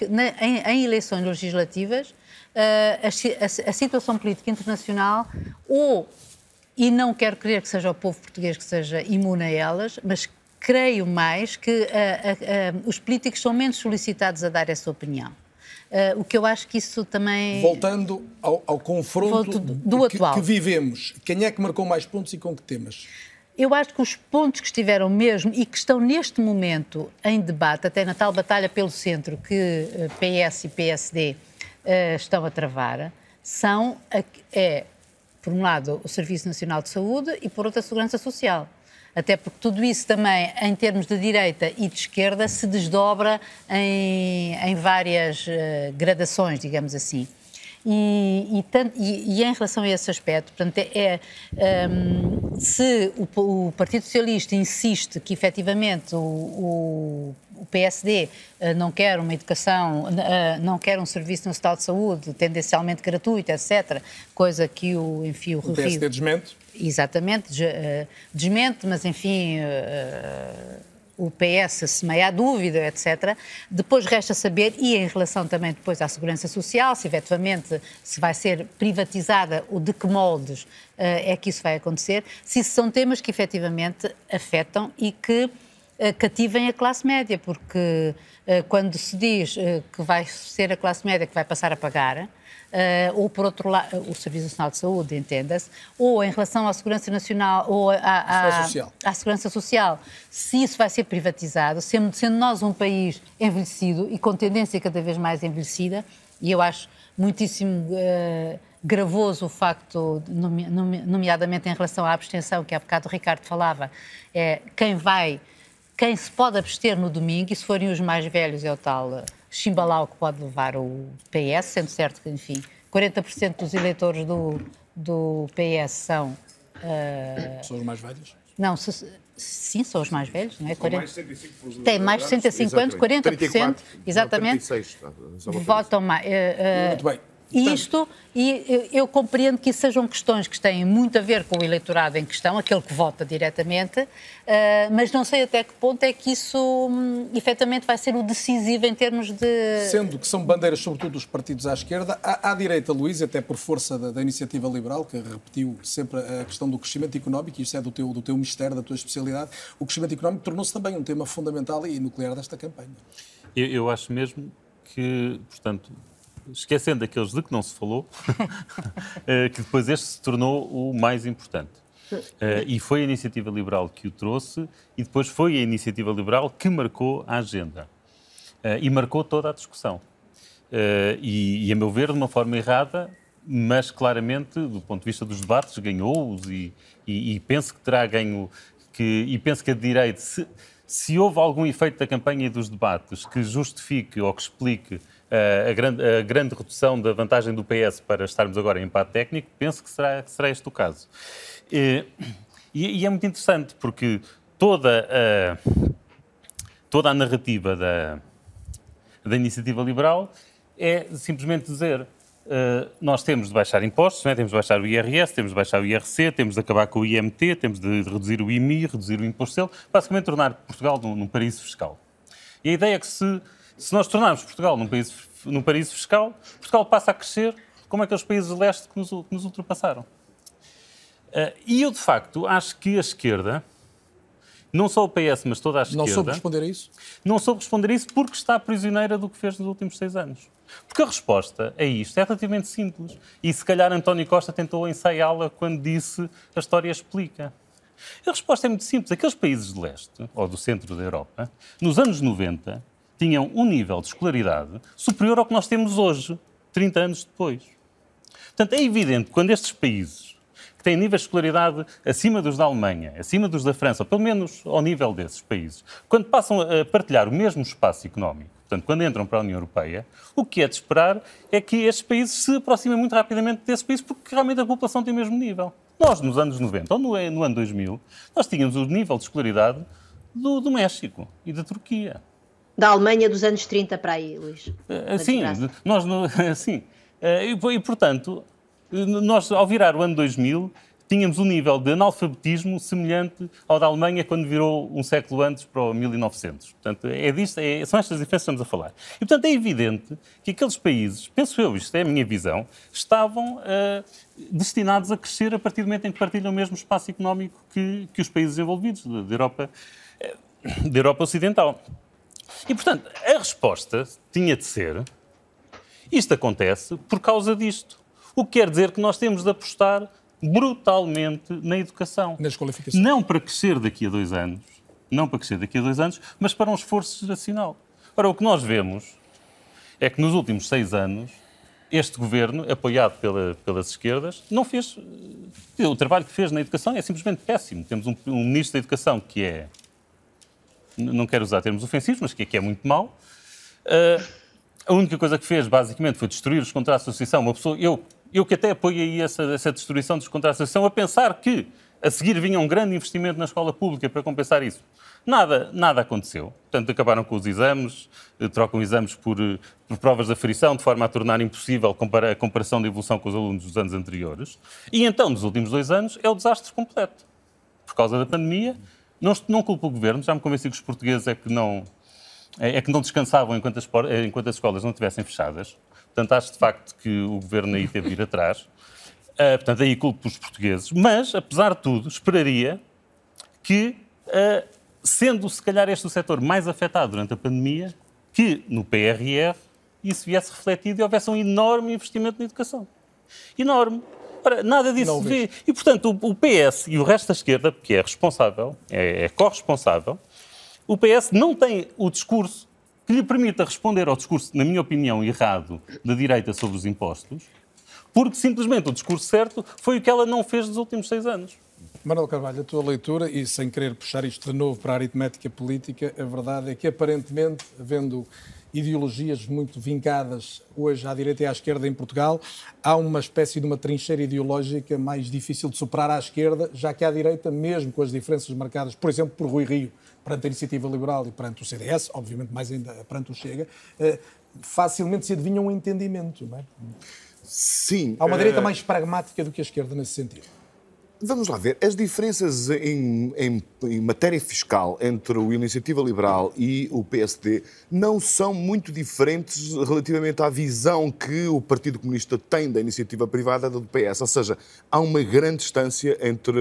em, em eleições legislativas a, a, a situação política internacional ou e não quero crer que seja o povo português que seja imune a elas, mas creio mais que uh, uh, uh, os políticos são menos solicitados a dar essa opinião. o que eu acho que isso também. Voltando ao, ao confronto do, do que, atual. que vivemos, quem é que marcou mais pontos e com que temas? Eu acho que os pontos que estiveram mesmo e que estão neste momento em debate, até na tal batalha pelo centro que PS e PSD estão a travar, são, é, por um lado, o Serviço Nacional de Saúde e, por outro, a Segurança Social. Até porque tudo isso também, em termos de direita e de esquerda, se desdobra em, em várias uh, gradações, digamos assim. E, e, tanto, e, e, em relação a esse aspecto, portanto, é, é um, se o, o, Partido Socialista insiste que efetivamente o, o, o PSD uh, não quer uma educação, uh, não quer um serviço no Estado de Saúde tendencialmente gratuito, etc., coisa que o, enfim, o, o PSD desmente? Exatamente, uh, desmente, mas enfim o PS se meia a dúvida, etc. Depois resta saber, e em relação também depois à segurança social, se efetivamente se vai ser privatizada ou de que moldes uh, é que isso vai acontecer, se são temas que efetivamente afetam e que cativem a classe média, porque uh, quando se diz que vai ser a classe média que vai passar a pagar, ou por outro lado, o Serviço Nacional de Saúde, entenda-se, ou em relação à Segurança Nacional ou à, à, social. à, Segurança Social, se isso vai ser privatizado, sendo, sendo nós um país envelhecido e com tendência cada vez mais envelhecida, e eu acho muitíssimo uh, gravoso o facto, nomeadamente em relação à abstenção, que há bocado o Ricardo falava, é quem vai, quem se pode abster no domingo, e se forem os mais velhos é o tal chimbalau que pode levar o PS, sendo certo que, enfim, 40% dos eleitores do, do PS são. Uh... São os mais velhos? Não, se, sim, são os mais velhos, não é? 40... Mais 65 Tem mais de 150, 40%, 34, exatamente. 36, votam mais. Uh, uh... Muito bem. Isto, e eu compreendo que isso sejam questões que têm muito a ver com o eleitorado em questão, aquele que vota diretamente, uh, mas não sei até que ponto é que isso um, efetivamente vai ser o decisivo em termos de. Sendo que são bandeiras, sobretudo, dos partidos à esquerda, à, à direita, Luís, até por força da, da, iniciativa liberal, que repetiu sempre a questão do crescimento económico, e isso é do teu, do teu mistério, da tua especialidade, o crescimento económico tornou-se também um tema fundamental e nuclear desta campanha. Eu, eu acho mesmo que, portanto, esquecendo daqueles de que não se falou, eh, que depois este se tornou o mais importante. Uh, e foi a iniciativa liberal que o trouxe, e depois foi a iniciativa liberal que marcou a agenda. Uh, e marcou toda a discussão. E, e, a meu ver, de uma forma errada, mas claramente, do ponto de vista dos debates, ganhou-os e, e, e, penso que terá ganho. Que, e penso que a direita, se, se houve algum efeito da campanha e dos debates que justifique ou que explique a grande, a grande redução da vantagem do PS para estarmos agora em empate técnico, penso que será, que será este o caso. E, e, é muito interessante porque toda a, toda a narrativa da, da iniciativa liberal é simplesmente dizer Uh, nós temos de baixar impostos, é? temos de baixar o IRS, temos de baixar o IRC, temos de acabar com o IMT, temos de reduzir o IMI, reduzir o imposto selo, basicamente tornar Portugal num, num paraíso fiscal. E a ideia é que se se nós tornarmos Portugal num país, num país fiscal, Portugal passa a crescer como aqueles países de leste que nos, que nos ultrapassaram. Uh, e eu, de facto, acho que a esquerda, não só o PS, mas toda a esquerda... Não soube responder a isso? Não soube responder a isso porque está prisioneira do que fez nos últimos seis anos. Porque a resposta a isto é relativamente simples. E se calhar António Costa tentou ensaiá-la quando disse a história explica. A resposta é muito simples. Aqueles países de leste, ou do centro da Europa, nos anos 90, tinham um nível de escolaridade superior ao que nós temos hoje, 30 anos depois. Portanto, é evidente que quando estes países têm níveis de escolaridade acima dos da Alemanha, acima dos da França, ou pelo menos ao nível desses países, quando passam a partilhar o mesmo espaço económico, portanto, quando entram para a União Europeia, o que é de esperar é que estes países se aproximem muito rapidamente desses países, porque realmente a população tem o mesmo nível. Nós, nos anos 90 ou no, no ano 2000, nós tínhamos o nível de escolaridade do, do México e da Turquia. Da Alemanha dos anos 30 para aí, Luís. Uh, sim, nós, sim. Uh, e, portanto, nós, ao virar o ano 2000, tínhamos um nível de analfabetismo semelhante ao da Alemanha quando virou um século antes para o 1900. Portanto, é disto, é, são estas diferenças que estamos a falar. E, portanto, é evidente que aqueles países, penso eu, isto é a minha visão, estavam uh, destinados a crescer a partir do momento em que partilham o mesmo espaço económico que, que os países desenvolvidos da Europa, da Europa Ocidental. E, portanto, a resposta tinha de ser: isto acontece por causa disto. O que quer dizer que nós temos de apostar brutalmente na educação. Nas qualificações. Não para crescer daqui a dois anos, não para crescer daqui a dois anos, mas para um esforço geracional. Ora, o que nós vemos é que nos últimos seis anos este governo, apoiado pela, pelas esquerdas, não fez. O trabalho que fez na educação é simplesmente péssimo. Temos um, um ministro da Educação que é não quero usar termos ofensivos, mas que aqui é muito mau. Uh, a única coisa que fez, basicamente, foi destruir os contratos de associação. Uma pessoa, eu, eu que até apoio aí essa, essa destruição dos contratos de associação, a pensar que a seguir vinha um grande investimento na escola pública para compensar isso. Nada, nada aconteceu. Portanto, acabaram com os exames, eh, trocam exames por, eh, por provas de aferição, de forma a tornar impossível a comparação de evolução com os alunos dos anos anteriores. E então, nos últimos dois anos, é o desastre completo. Por causa da pandemia, não, não culpo o governo, já me convenci que os portugueses é que não, é, é que não descansavam enquanto as, enquanto as escolas não estivessem fechadas. Portanto, acho de facto que o governo aí teve de ir atrás. Uh, portanto, aí culpo os portugueses. Mas, apesar de tudo, esperaria que, uh, sendo se calhar este o setor mais afetado durante a pandemia, que no PRR isso viesse refletido e houvesse um enorme investimento na educação. Enorme. Ora, nada disso se vê. E, portanto, o, PS e o resto da esquerda, que é responsável, é, é corresponsável, o PS não tem o discurso que lhe permita responder ao discurso, na minha opinião, errado da direita sobre os impostos, porque simplesmente o discurso certo foi o que ela não fez nos últimos seis anos. Manuel Carvalho, a tua leitura, e sem querer puxar isto de novo para a aritmética política, a verdade é que aparentemente, havendo ideologias muito vincadas hoje à direita e à esquerda em Portugal, há uma espécie de uma trincheira ideológica mais difícil de superar à esquerda, já que à direita, mesmo com as diferenças marcadas, por exemplo, por Rui Rio, perante a Iniciativa Liberal e perante o CDS, obviamente mais ainda perante o Chega, eh, facilmente se adivinha um entendimento, não é? Sim. Há uma direita mais pragmática do que a esquerda nesse sentido. Vamos lá ver. As diferenças em, em, em, matéria fiscal entre o Iniciativa Liberal e o PSD não são muito diferentes relativamente à visão que o Partido Comunista tem da iniciativa privada do PS. Ou seja, há uma grande distância entre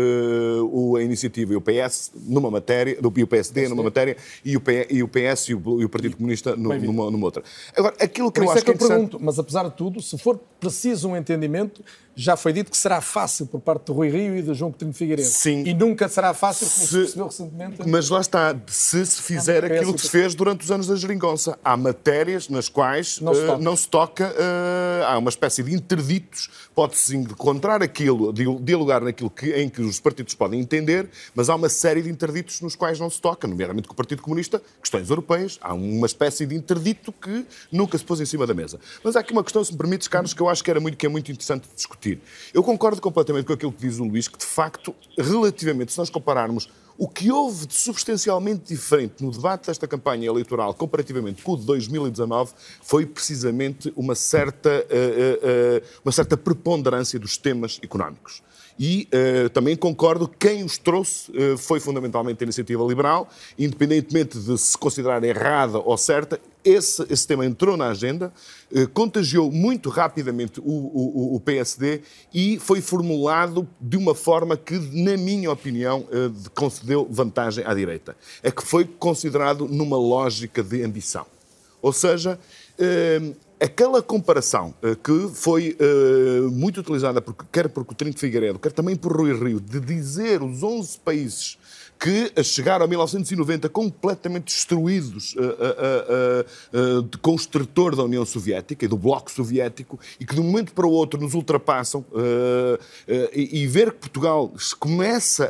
o, a iniciativa e o PS numa matéria, e o PSD numa matéria e o, P, e o PS e o, e o Partido Comunista no, numa, numa, outra. Agora, aquilo que Por eu acho é que, é que eu pergunto, mas apesar de tudo, se for preciso um entendimento, já foi dito que será fácil por parte do Rui Rio e do João Coutinho Figueiredo. Sim. E nunca será fácil, como se, Se- percebeu recentemente. Mas lá está, se se fizer aquilo que se fez durante os anos da geringonça. Há matérias nas quais Não se eh, toca. não se toca, eh, há uma espécie de interditos, pode-se encontrar aquilo, di- dialogar naquilo que, em que os partidos podem entender, mas há uma série de interditos nos quais não se toca, nomeadamente com o Partido Comunista, questões europeias, há uma espécie de interdito que nunca se pôs em cima da mesa. Mas há aqui uma questão, se me permites, Carlos, que eu acho que, era muito, que é muito interessante discutir. Eu concordo completamente com aquilo que diz o Luís, que de facto, relativamente, se nós compararmos o que houve de substancialmente diferente no debate desta campanha eleitoral comparativamente com o de 2019 foi precisamente uma certa, eh, eh, eh, uma certa preponderância dos temas económicos. E eh, também concordo que quem os trouxe eh, foi fundamentalmente a iniciativa liberal, independentemente de se considerar errada ou certa, esse, esse tema entrou na agenda, eh, contagiou muito rapidamente o, o- o PSD e foi formulado de uma forma que, na minha opinião, de- concedeu vantagem à direita. É que foi considerado numa lógica de ambição. Ou seja, aquela comparação eh, que foi eh, muito utilizada, por, quer por Coutinho de Figueiredo, quer também por Rui Rio, de dizer os 11 países que chegaram a 1990 completamente destruídos uh, uh, uh, com o da União Soviética e do Bloco Soviético e que de um momento para o outro nos ultrapassam e, e, ver que Portugal começa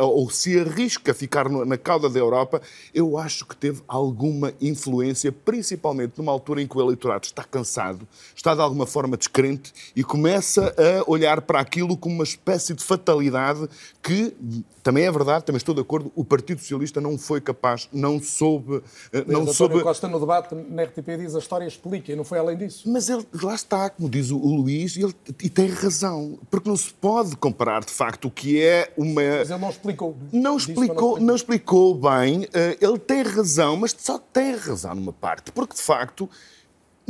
ou se arrisca a ficar na cauda da Europa, eu acho que teve alguma influência, principalmente numa altura em que o eleitorado está cansado, está de alguma forma descrente e começa a olhar para aquilo como uma espécie de fatalidade que também é verdade, também estou de acordo, o Partido Socialista não foi capaz, não soube... Eh, não Mas soube... Costa no debate na RTP diz a história explica e não foi além disso. Mas ele, lá está, como diz o, Luís, e, ele, e tem razão, porque não se pode comparar de facto o que é uma... Mas ele não explicou. Não explicou, não, não explicou bem, eh, ele tem razão, mas só tem razão numa parte, porque de facto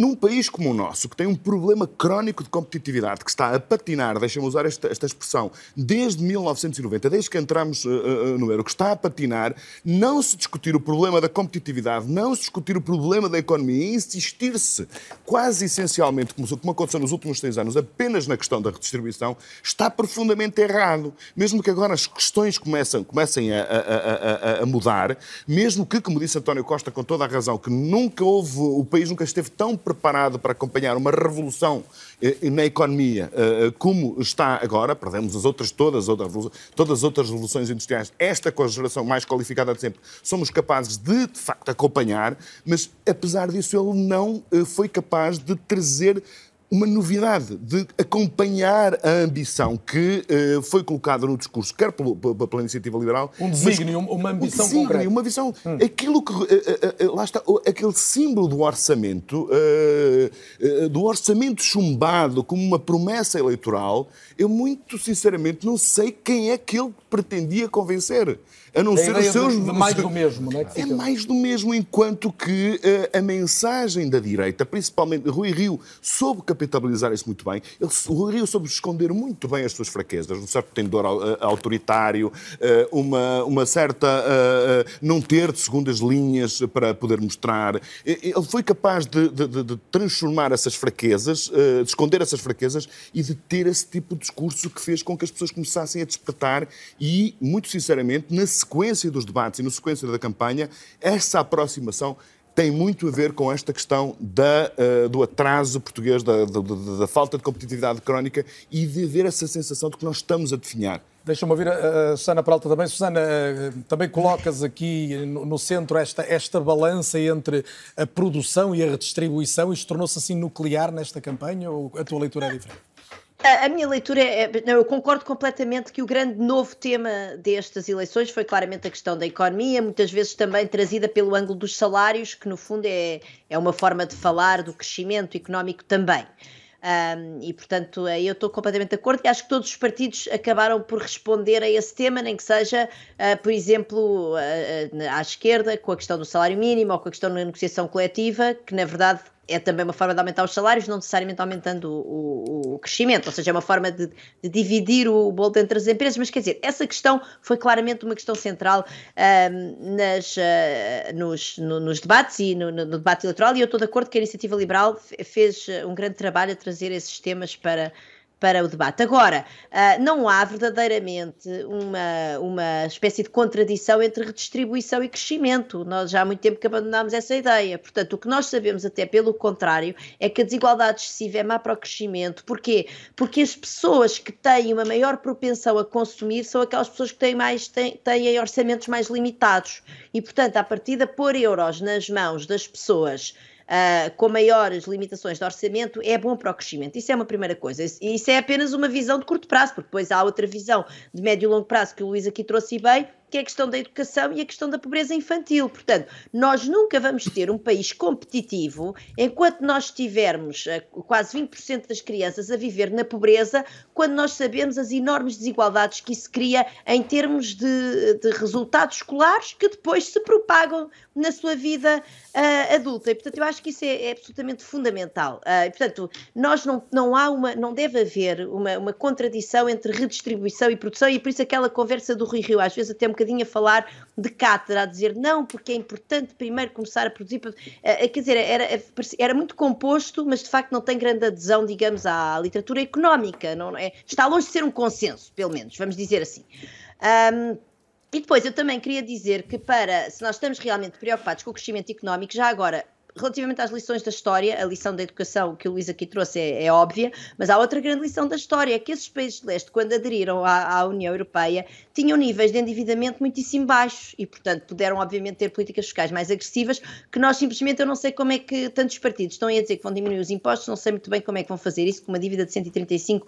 num país como o nosso, que tem um problema crónico de competitividade, que está a patinar, deixa-me usar esta, esta, expressão, desde 1990, desde que entramos uh, uh, no euro, que está a patinar, não se discutir o problema da competitividade, não se discutir o problema da economia, insistir-se quase essencialmente, como, como aconteceu nos últimos seis anos, apenas na questão da redistribuição, está profundamente errado. Mesmo que agora as questões comecem, comecem a, a, a, a mudar, mesmo que, como disse António Costa com toda a razão, que nunca houve, o país nunca esteve tão preparado para acompanhar uma revolução eh, na economia eh, como está agora, perdemos as outras todas, todas as outras revoluções industriais, esta com a geração mais qualificada de sempre, somos capazes de, de facto, acompanhar, mas apesar disso ele não eh, foi capaz de trazer uma novidade de acompanhar a ambição que uh, foi colocada no discurso, quer pelo, pela, pela iniciativa liberal. Um desígnio, uma ambição um desígnio, concreta. Uma visão. Hum. Aquilo que. Uh, uh, lá está, aquele símbolo do orçamento, do orçamento chumbado como uma promessa eleitoral, eu muito sinceramente não sei quem é que ele pretendia convencer a não a ser os seus. De, de mais do mesmo, não é? É mais do mesmo, enquanto que uh, a mensagem da direita, principalmente Rui Rio, soube capitalizar isso muito bem. Ele, Rui Rio soube esconder muito bem as suas fraquezas, um certo tendor uh, autoritário, uh, uma, uma certa. não ter de segundas linhas para poder mostrar. Ele foi capaz de, de, de transformar essas fraquezas, de esconder essas fraquezas e de ter esse tipo de discurso que fez com que as pessoas começassem a despertar e, muito sinceramente, na sequência dos debates e na sequência da campanha, essa aproximação tem muito a ver com esta questão da, uh, do atraso português, da, da, da, falta de competitividade crónica e de haver essa sensação de que nós estamos a definhar. Deixa-me ouvir a, a Susana Peralta também. Susana, uh, também colocas aqui no, no, centro esta, esta balança entre a produção e a redistribuição. Isto tornou-se assim nuclear nesta campanha ou a tua leitura é diferente? A, minha leitura é. Não, eu concordo completamente que o grande novo tema destas eleições foi claramente a questão da economia, muitas vezes também trazida pelo ângulo dos salários, que no fundo é, é uma forma de falar do crescimento económico também. Um, e portanto, aí eu estou completamente de acordo e acho que todos os partidos acabaram por responder a esse tema, nem que seja, uh, por exemplo, uh, uh, à esquerda, com a questão do salário mínimo ou com a questão da negociação coletiva, que na verdade é também uma forma de aumentar os salários, não necessariamente aumentando o, o, o crescimento, ou seja, é uma forma de, de, dividir o bolo entre as empresas, mas quer dizer, essa questão foi claramente uma questão central um, nas, uh, nos, no, nos, debates e no, no, debate eleitoral, e eu estou de acordo que a Iniciativa Liberal fez um grande trabalho a trazer esses temas para para o debate. Agora, uh, não há verdadeiramente uma, uma espécie de contradição entre redistribuição e crescimento. Nós já há muito tempo que abandonámos essa ideia. Portanto, o que nós sabemos, até pelo contrário, é que a desigualdade excessiva é má para o crescimento. Porquê? Porque as pessoas que têm uma maior propensão a consumir são aquelas pessoas que têm, mais, têm, têm orçamentos mais limitados. E, portanto, a partir de pôr euros nas mãos das pessoas uh, com maiores limitações de orçamento é bom para o crescimento. Isso é uma primeira coisa. Isso é apenas uma visão de curto prazo, porque depois há outra visão de médio e longo prazo que o Luís aqui trouxe bem, que é a questão da educação e a questão da pobreza infantil. Portanto, nós nunca vamos ter um país competitivo enquanto nós tivermos uh, quase 20% das crianças a viver na pobreza, quando nós sabemos as enormes desigualdades que isso cria em termos de, de resultados escolares que depois se propagam na sua vida uh, adulta. E, portanto, eu acho que isso é, é absolutamente fundamental. Uh, e, portanto, nós não, não há uma, não deve haver uma, uma contradição entre redistribuição e produção, e por isso aquela conversa do Rui Rio, às vezes até um bocadinho a falar de cátedra, a dizer não, porque é importante primeiro começar a produzir. Uh, quer dizer, era, era muito composto, mas de facto não tem grande adesão, digamos, à literatura económica. Não é? Está longe de ser um consenso, pelo menos, vamos dizer assim. Um, E depois eu também queria dizer que para, se nós estamos realmente preocupados com o crescimento económico, já agora relativamente às lições da história, a lição da educação que o Luís aqui trouxe é, é, óbvia, mas há outra grande lição da história, é que esses países de leste, quando aderiram à, à, União Europeia, tinham níveis de endividamento muitíssimo baixos e, portanto, puderam, obviamente, ter políticas fiscais mais agressivas, que nós simplesmente, eu não sei como é que tantos partidos estão a dizer que vão diminuir os impostos, não sei muito bem como é que vão fazer isso com uma dívida de 135%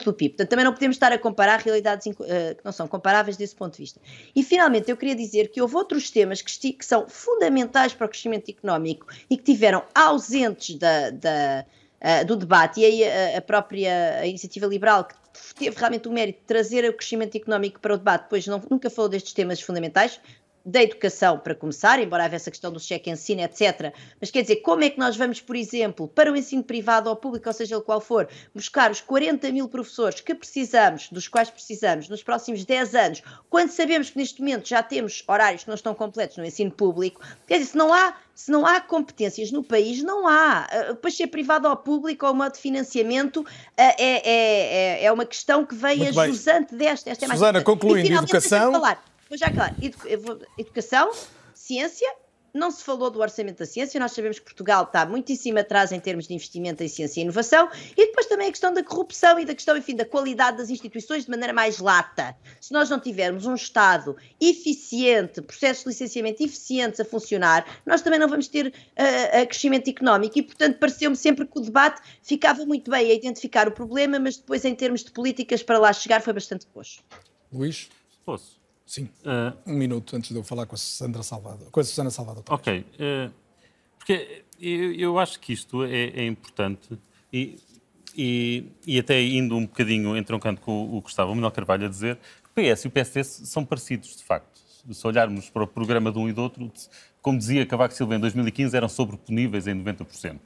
uh, do PIB. Portanto, também não podemos estar a comparar realidades uh, que não são comparáveis desse ponto de vista. E, finalmente, eu queria dizer que houve outros temas que, que são fundamentais para o crescimento económico e que tiveram ausentes da, da, uh, do debate, e aí a, a própria a iniciativa liberal, que teve realmente o mérito de trazer o crescimento económico para o debate, pois não, nunca falou destes temas fundamentais, da educação, para começar, embora haja essa questão do cheque ensino, etc. Mas quer dizer, como é que nós vamos, por exemplo, para o ensino privado ou público, ou seja ele qual for, buscar os 40 mil professores que precisamos, dos quais precisamos, nos próximos 10 anos, quando sabemos que neste momento já temos horários que não estão completos no ensino público? Quer dizer, se não há se não há competências no país, não há. Uh, depois, ser privado ou público ou modo de financiamento uh, é, é, é, é, uma questão que vem Muito a jusante desta. Esta é mais Susana, concluindo, e, educação. Vou já claro, educação, ciência, não se falou do orçamento da ciência, nós sabemos que Portugal está muitíssimo atrás em termos de investimento em ciência e inovação, e depois também a questão da corrupção e da questão, enfim, da qualidade das instituições de maneira mais lata. Se nós não tivermos um Estado eficiente, processos de licenciamento eficientes a funcionar, nós também não vamos ter uh, crescimento económico e, portanto, pareceu-me sempre que o debate ficava muito bem a identificar o problema, mas depois, em termos de políticas para lá chegar, foi bastante coxo. Luís? Posso? Sim. Uh, um minuto antes de eu falar com a Sandra Salvador, com a Susana Salvador. Ok. Uh, porque eu, eu, acho que isto é, é importante e, e, e, até indo um bocadinho entroncando com o, o que estava o Manuel Carvalho a dizer, o PS e o PSD são parecidos, de facto. Se olharmos para o programa de um e do outro, como dizia Cavaco Silva em 2015, eram sobreponíveis em 90%.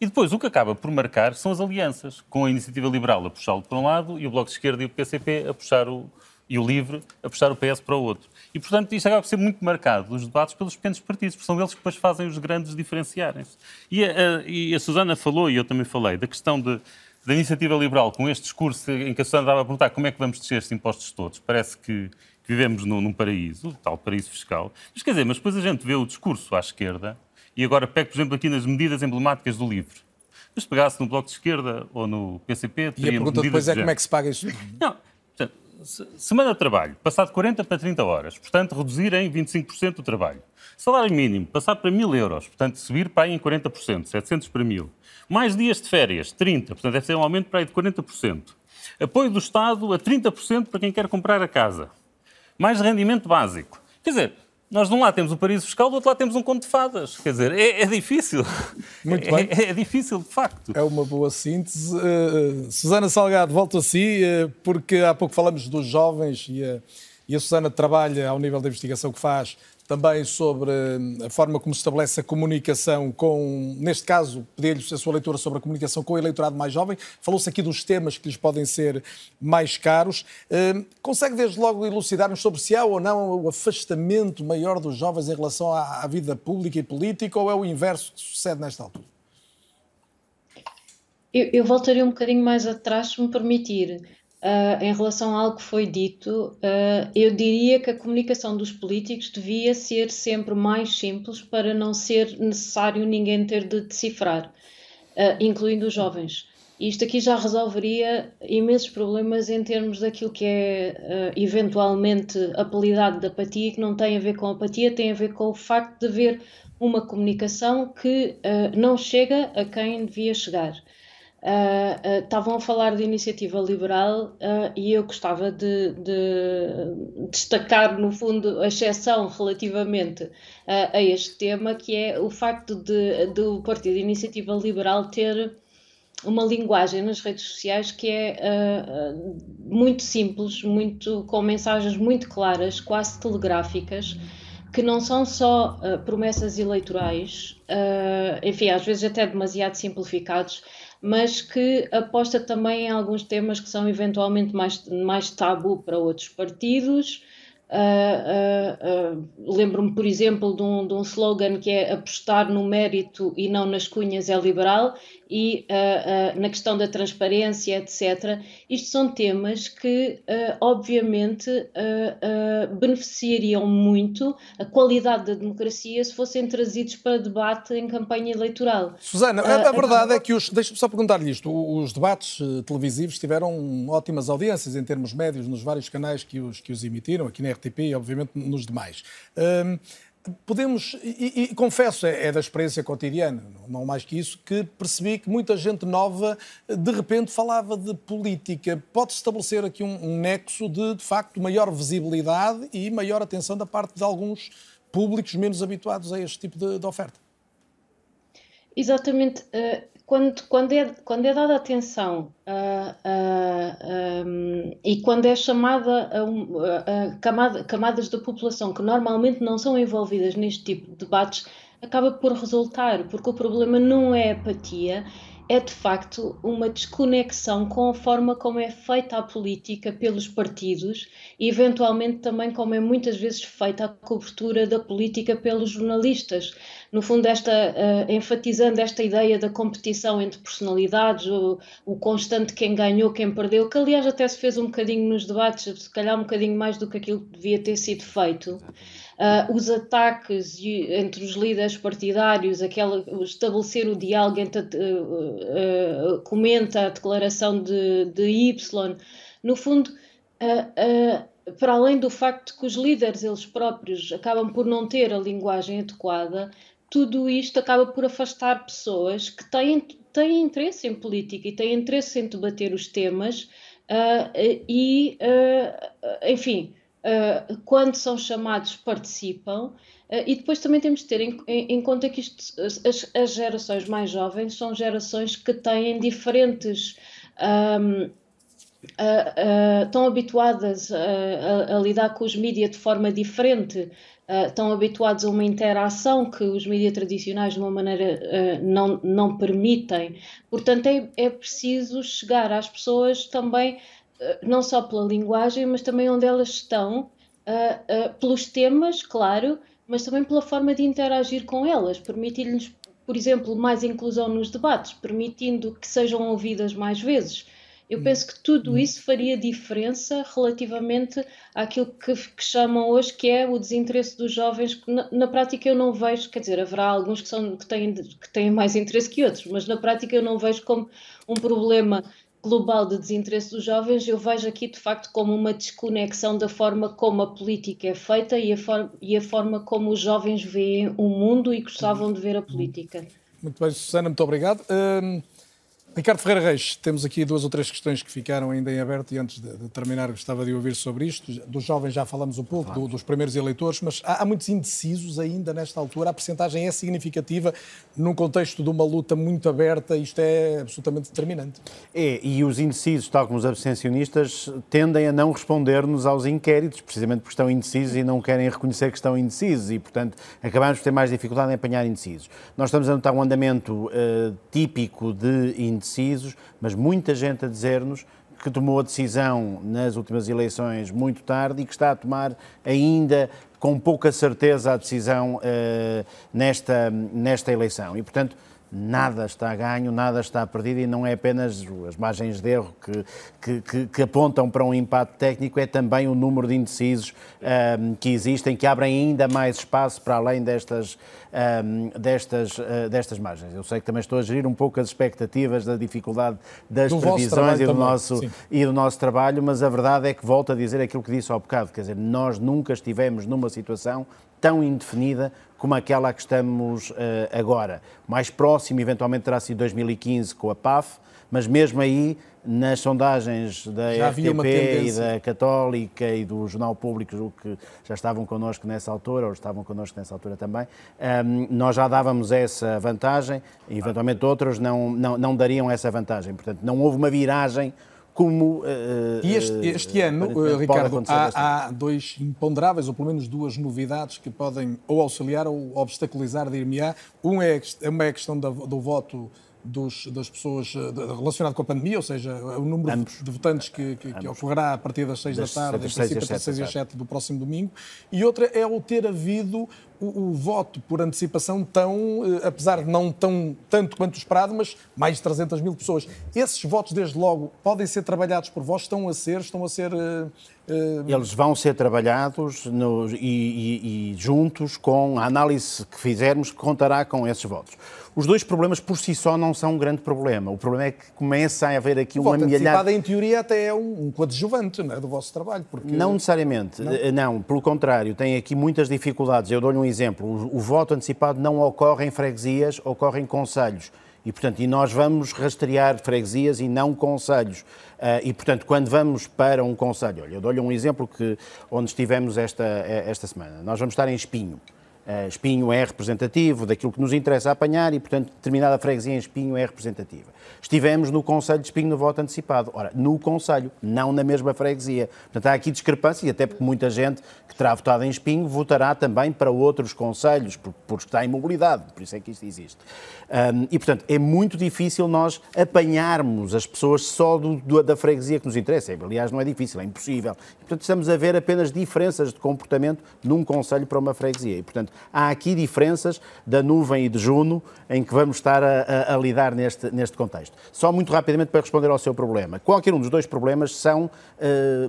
E depois o que acaba por marcar são as alianças, com a Iniciativa Liberal a puxá-lo para um lado e o Bloco de Esquerda e o PCP a puxar o, e o LIVRE a puxar o PS para o outro. E, portanto, isto acaba por ser muito marcado, os debates, pelos pequenos partidos, porque são eles que depois fazem os grandes diferenciarem-se. E, e a, Susana falou, e eu também falei, da questão de, da iniciativa liberal, com este discurso em que a Susana estava a perguntar como é que vamos descer estes impostos todos. Parece que, que vivemos num, num paraíso, tal paraíso fiscal. Mas quer dizer, mas depois a gente vê o discurso à esquerda, e agora pego, por exemplo, aqui nas medidas emblemáticas do LIVRE. Mas se pegasse no Bloco de Esquerda ou no PCP... E a pergunta depois é como é que se paga isso? Não, semana de trabalho, passar de 40 para 30 horas, portanto, reduzir em 25% o trabalho. Salário mínimo, passar para 1000 euros, portanto, subir para aí em 40%, 700 para 1000. Mais dias de férias, 30, portanto, deve ser um aumento para aí de 40%. Apoio do Estado a 30% para quem quer comprar a casa. Mais rendimento básico. Quer dizer, nós de um lado temos o paraíso fiscal, do outro lado temos um conto de fadas. Quer dizer, é, é difícil. Muito bem. É, é, difícil, de facto. É uma boa síntese. Uh, Susana Salgado, volto a si, uh, porque há pouco falamos dos jovens e a, e a Susana trabalha ao nível da investigação que faz também sobre hum, a forma como se estabelece a comunicação com, neste caso, pedir-lhe a sua leitura sobre a comunicação com o eleitorado mais jovem. Falou-se aqui dos temas que lhes podem ser mais caros. Hum, consegue desde logo elucidar-nos sobre se há ou não o afastamento maior dos jovens em relação à, à vida pública e política ou é o inverso que sucede nesta altura? Eu, eu voltaria um bocadinho mais atrás, se me permitir. Uh, em relação a algo que foi dito, uh, eu diria que a comunicação dos políticos devia ser sempre mais simples para não ser necessário ninguém ter de decifrar, uh, incluindo os jovens. Isto aqui já resolveria imensos problemas em termos daquilo que é eventualmente apelidado de apatia, que não tem a ver com apatia, tem a ver com o facto de haver uma comunicação que não chega a quem devia chegar. Uh, estavam uh, a falar de iniciativa liberal uh, e eu gostava de, de, destacar, no fundo, a exceção relativamente a este tema, que é o facto de, do Partido de Iniciativa Liberal ter uma linguagem nas redes sociais que é muito simples, muito, com mensagens muito claras, quase telegráficas que não são só uh, promessas eleitorais, uh, enfim, às vezes até demasiado simplificados, mas que aposta também em alguns temas que são eventualmente mais, mais tabu para outros partidos. Uh, uh, Lembro-me, por exemplo, de um, de um slogan que é apostar no mérito e não nas cunhas é liberal, e uh, uh, na questão da transparência, etc. Isto são temas que, uh, obviamente, beneficiariam muito a qualidade da democracia se fossem trazidos para debate em campanha eleitoral. Susana, a, a verdade é que os. Deixa-me só perguntar-lhe isto. Os debates televisivos tiveram ótimas audiências em termos médios nos vários canais que os, que os emitiram, aqui na RTP e, obviamente, nos demais. Hum, podemos, e, e, confesso, é, é, da experiência cotidiana, não mais que isso, que percebi que muita gente nova de repente falava de política. Pode-se estabelecer aqui um, um nexo de, de facto, maior visibilidade e maior atenção da parte de alguns públicos menos habituados a este tipo de, de oferta. Exatamente. Quando, quando, é, quando é dada atenção um, e quando é chamada a, a, a camada, camadas da população que normalmente não são envolvidas neste tipo de debates, acaba por resultar, porque o problema não é apatia, é de facto uma desconexão com a forma como é feita a política pelos partidos e, eventualmente, também como é muitas vezes feita a cobertura da política pelos jornalistas. No fundo, esta, uh, enfatizando esta ideia da competição entre personalidades, o, o, constante quem ganhou, quem perdeu, que aliás até se fez um bocadinho nos debates, se calhar um bocadinho mais do que aquilo que devia ter sido feito. Uh, os ataques entre os líderes partidários, aquela, estabelecer o diálogo entre uh, uh, comenta a declaração de, de Y, no fundo, para além do facto que os líderes eles próprios acabam por não ter a linguagem adequada, tudo isto acaba por afastar pessoas que têm, têm interesse em política e têm interesse em debater os temas e, enfim, uh, quando são chamados, participam. Uh, e depois também temos de ter em, em, em conta que isto, as, as, gerações mais jovens são gerações que têm diferentes. Um, uh, estão habituadas a, a, lidar com os mídias de forma diferente, estão habituados a uma interação que os mídias tradicionais, de uma maneira, não, não permitem. Portanto, é, é preciso chegar às pessoas também eh, não só pela linguagem, mas também onde elas estão, uh, uh, pelos temas, claro, mas também pela forma de interagir com elas, permitir-lhes, por exemplo, mais inclusão nos debates, permitindo que sejam ouvidas mais vezes. Eu hum. penso que tudo hum. isso faria diferença relativamente àquilo que, que, chamam hoje que é o desinteresse dos jovens, que na, na, prática eu não vejo, quer dizer, haverá alguns que, são, que, têm, que têm mais interesse que outros, mas na prática eu não vejo como um problema global de desinteresse dos jovens, eu vejo aqui de facto como uma desconexão da forma como a política é feita e a, e a forma como os jovens veem o mundo e gostavam de ver a política. Muito bem, Susana, muito obrigado. Hum, Ricardo Ferreira Reis, temos aqui duas ou três questões que ficaram ainda em aberto e antes de, de terminar gostava de ouvir sobre isto. Dos jovens já falamos um pouco, do, dos primeiros eleitores, mas há, há, muitos indecisos ainda nesta altura. A percentagem é significativa num contexto de uma luta muito aberta, isto é absolutamente determinante. É, e os indecisos, tal como os abstencionistas, tendem a não responder-nos aos inquéritos, precisamente porque estão indecisos e não querem reconhecer que estão indecisos e, portanto, acabamos por ter mais dificuldade em apanhar indecisos. Nós estamos a notar um andamento uh, típico de indecisos indecisos, mas muita gente a dizer-nos que tomou a decisão nas últimas eleições muito tarde e que está a tomar ainda com pouca certeza a decisão uh, nesta, nesta eleição. E, portanto, nada está ganho, nada está perdido e não é apenas as margens de erro que, que, que apontam para um impacto técnico, é também o número de indecisos um, que existem, que abrem ainda mais espaço para além destas, um, destas, uh, destas margens. Eu sei que também estou a gerir um pouco as expectativas da dificuldade das do previsões e do, nosso, e do nosso trabalho, mas a verdade é que volto a dizer aquilo que disse ao bocado, quer dizer, nós nunca estivemos numa situação tão indefinida como aquela a que estamos uh, agora. Mais próximo, eventualmente, terá sido 2015 com a PAF, mas mesmo aí, nas sondagens da já RTP e da Católica e do Jornal Público, que já estavam connosco nessa altura, ou estavam connosco nessa altura também, um, ehm, nós já dávamos essa vantagem, eventualmente outros não, não, não dariam essa vantagem. Portanto, não houve uma viragem como. Uh, e este, este uh, ano, uh, Ricardo, há, há, dois imponderáveis, ou pelo menos duas novidades que podem ou auxiliar ou obstaculizar, dir-me-á. Um é, uma é a questão da, do voto dos, das pessoas relacionado com a pandemia, ou seja, o número Ambos. de votantes que, que, que, ocorrerá a partir das 6 das, da tarde, em princípio até 6 e 7 do próximo domingo. E outra é o ter havido o, o, voto por antecipação tão, eh, apesar de não tão tanto quanto esperado, mas mais de 300 mil pessoas. Esses votos, desde logo, podem ser trabalhados por vós? Estão a ser? Estão a ser... Uh, uh... Eles vão ser trabalhados no, e, e, e juntos com a análise que fizermos que contará com esses votos. Os dois problemas por si só não são um grande problema. O problema é que começa a haver aqui uma amealhada... em teoria, até é um, um coadjuvante é, do vosso trabalho. Porque... Não necessariamente. Não? não? pelo contrário. Tem aqui muitas dificuldades. Eu dou-lhe um exemplo. O, o voto antecipado não ocorre em freguesias, ocorre em conselhos. E, portanto, e nós vamos rastrear freguesias e não conselhos. Uh, e, portanto, quando vamos para um conselho, olha, eu dou-lhe um exemplo que, onde estivemos esta, esta semana. Nós vamos estar em Espinho. Uh, Espinho é representativo daquilo que nos interessa apanhar e, portanto, determinada freguesia em Espinho é representativa. Estivemos no Conselho de Espinho no voto antecipado. Ora, no Conselho, não na mesma freguesia. Portanto, há aqui discrepância, e até porque muita gente que terá votado em Espinho votará também para outros conselhos, porque está em mobilidade, por isso é que isto existe. Um, e, portanto, é muito difícil nós apanharmos as pessoas só do, do, da freguesia que nos interessa. Aliás, não é difícil, é impossível. E, portanto, estamos a ver apenas diferenças de comportamento num conselho para uma freguesia. E, portanto, há aqui diferenças da nuvem e de Juno em que vamos estar a, a, a lidar neste, neste contexto. Só muito rapidamente para responder ao seu problema. Qualquer um dos dois problemas são uh,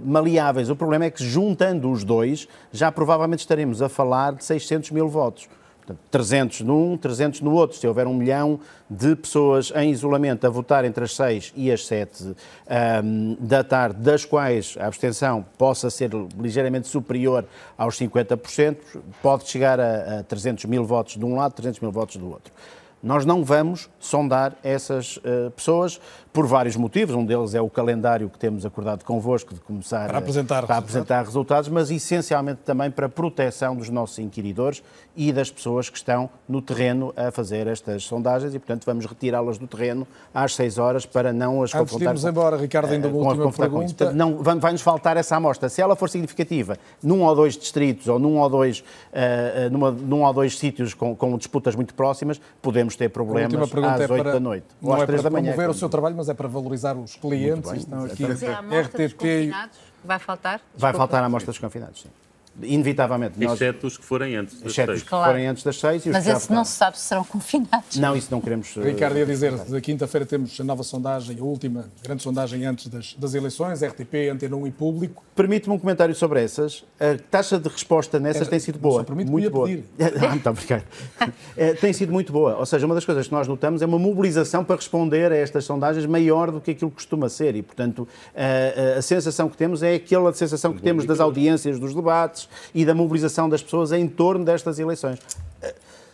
maleáveis. O problema é que, juntando os dois, já provavelmente estaremos a falar de 600 mil votos. Portanto, 300 num, 300 no outro. Se houver um milhão de pessoas em isolamento a votar entre as 6 e as 7 um, da tarde, das quais a abstenção possa ser ligeiramente superior aos 50%, pode chegar a, a 300 mil votos de um lado, 300 mil votos do outro. Nós não vamos sondar essas uh, pessoas por vários motivos. Um deles é o calendário que temos acordado convosco de começar para apresentar, a, para apresentar resultados, mas essencialmente também para a proteção dos nossos inquiridores e das pessoas que estão no terreno a fazer estas sondagens e, portanto, vamos retirá-las do terreno às 6 horas para não as Antes confrontar. Antes embora, Ricardo, ainda uma última pergunta. Não, vai-nos faltar essa amostra. Se ela for significativa num ou dois distritos ou num ou dois, uh, numa, num ou dois sítios com, com, disputas muito próximas, podemos ter problemas às é 8 para, da noite. Não é para promover o seu trabalho, mas é para valorizar os clientes. Estão aqui RTP. Vai faltar? Desculpa. Vai faltar a amostra dos confinados, sim inevitavelmente. Nós... Exceto os que forem antes das Exceto seis. os que claro. forem antes das seis. E os Mas esse não se sabe se serão confinados. Não, isso não queremos... Ricardo ia dizer, da quinta-feira temos a nova sondagem, a última grande sondagem antes das, das eleições, RTP, Antena 1 e Público. Permite-me um comentário sobre essas. A taxa de resposta nessas tem sido boa. muito boa. Pedir. Ah, muito obrigado. é, tem sido muito boa. Ou seja, uma das coisas que nós notamos é uma mobilização para responder a estas sondagens maior do que aquilo que costuma ser. E, portanto, a, a, a sensação que temos é aquela sensação que temos das audiências dos debates e da mobilização mobilização das pessoas em torno destas eleições.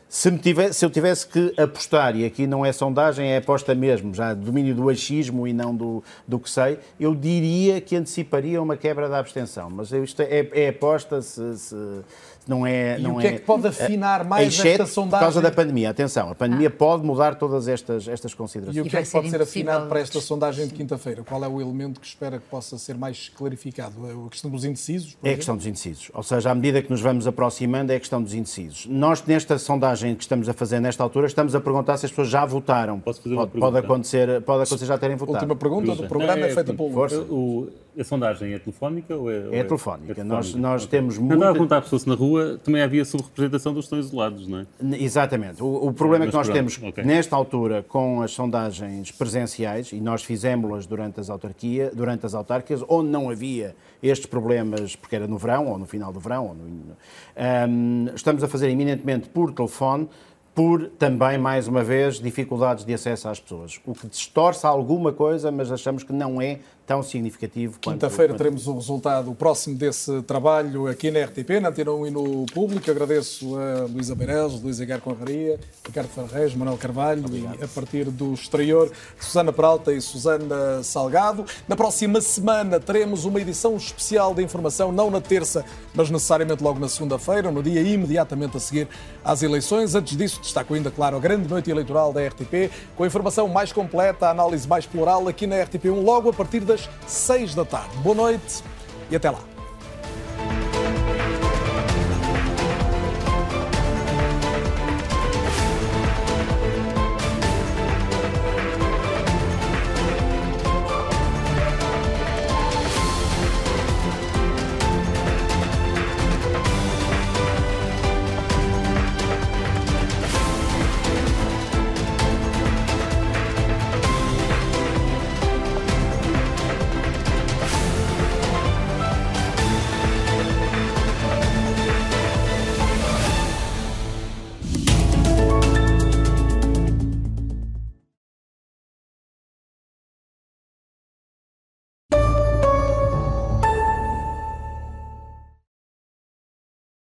Se, tivesse, se, eu tivesse que apostar, e aqui não é sondagem, é aposta mesmo, já domínio do achismo e não do, do que sei, eu diria que anteciparia uma quebra da abstenção. Mas isto é, é aposta se, se não é. E não o que é, é que pode afinar mais esta sondagem? Por causa da pandemia, atenção, a pandemia ah. pode mudar todas estas, estas considerações. E o que é que pode ser afinado para esta sondagem de quinta-feira? Qual é o elemento que espera que possa ser mais clarificado? É a questão dos indecisos? É a questão dos indecisos. Ou seja, à medida que nos vamos aproximando, é a questão dos indecisos. Nós, nesta sondagem que estamos a fazer nesta altura, estamos a perguntar se as pessoas já votaram. Posso fazer uma pode, pergunta? Pode acontecer, pode acontecer já terem votado. Última pergunta do programa é, é feita pelo... Força. O, a sondagem é telefónica ou é... É, ou é telefónica. É telefónica. Nós, nós okay. temos muita... Andava a perguntar pessoas na rua, também havia subrepresentação dos que estão isolados, não é? Exatamente. O, o problema que nós pronto. temos, okay. nesta altura, com as sondagens presenciais, e nós fizemos-las durante as autarquias, durante as autárquicas, onde não havia estes problemas, porque era no verão, ou no final do verão, ou no, um, estamos a fazer eminentemente por telefone, por também, mais uma vez, dificuldades de acesso às pessoas. O que distorce alguma coisa, mas achamos que não é tão significativo. Quinta-feira teremos o resultado próximo desse trabalho aqui na RTP, na Antena 1 e no Público. Agradeço a Luísa Beireles, Luísa Guerra Conraria, Ricardo Ferreira Manuel Carvalho Obrigado. e, a partir do exterior, Susana Peralta e Susana Salgado. Na próxima semana teremos uma edição especial de informação, não na terça, mas necessariamente logo na segunda-feira, no dia imediatamente a seguir às eleições. Antes disso, destaco ainda, claro, a grande noite eleitoral da RTP, com a informação mais completa, a análise mais plural aqui na RTP1, logo a partir das 6 da tarde. Boa noite e até lá.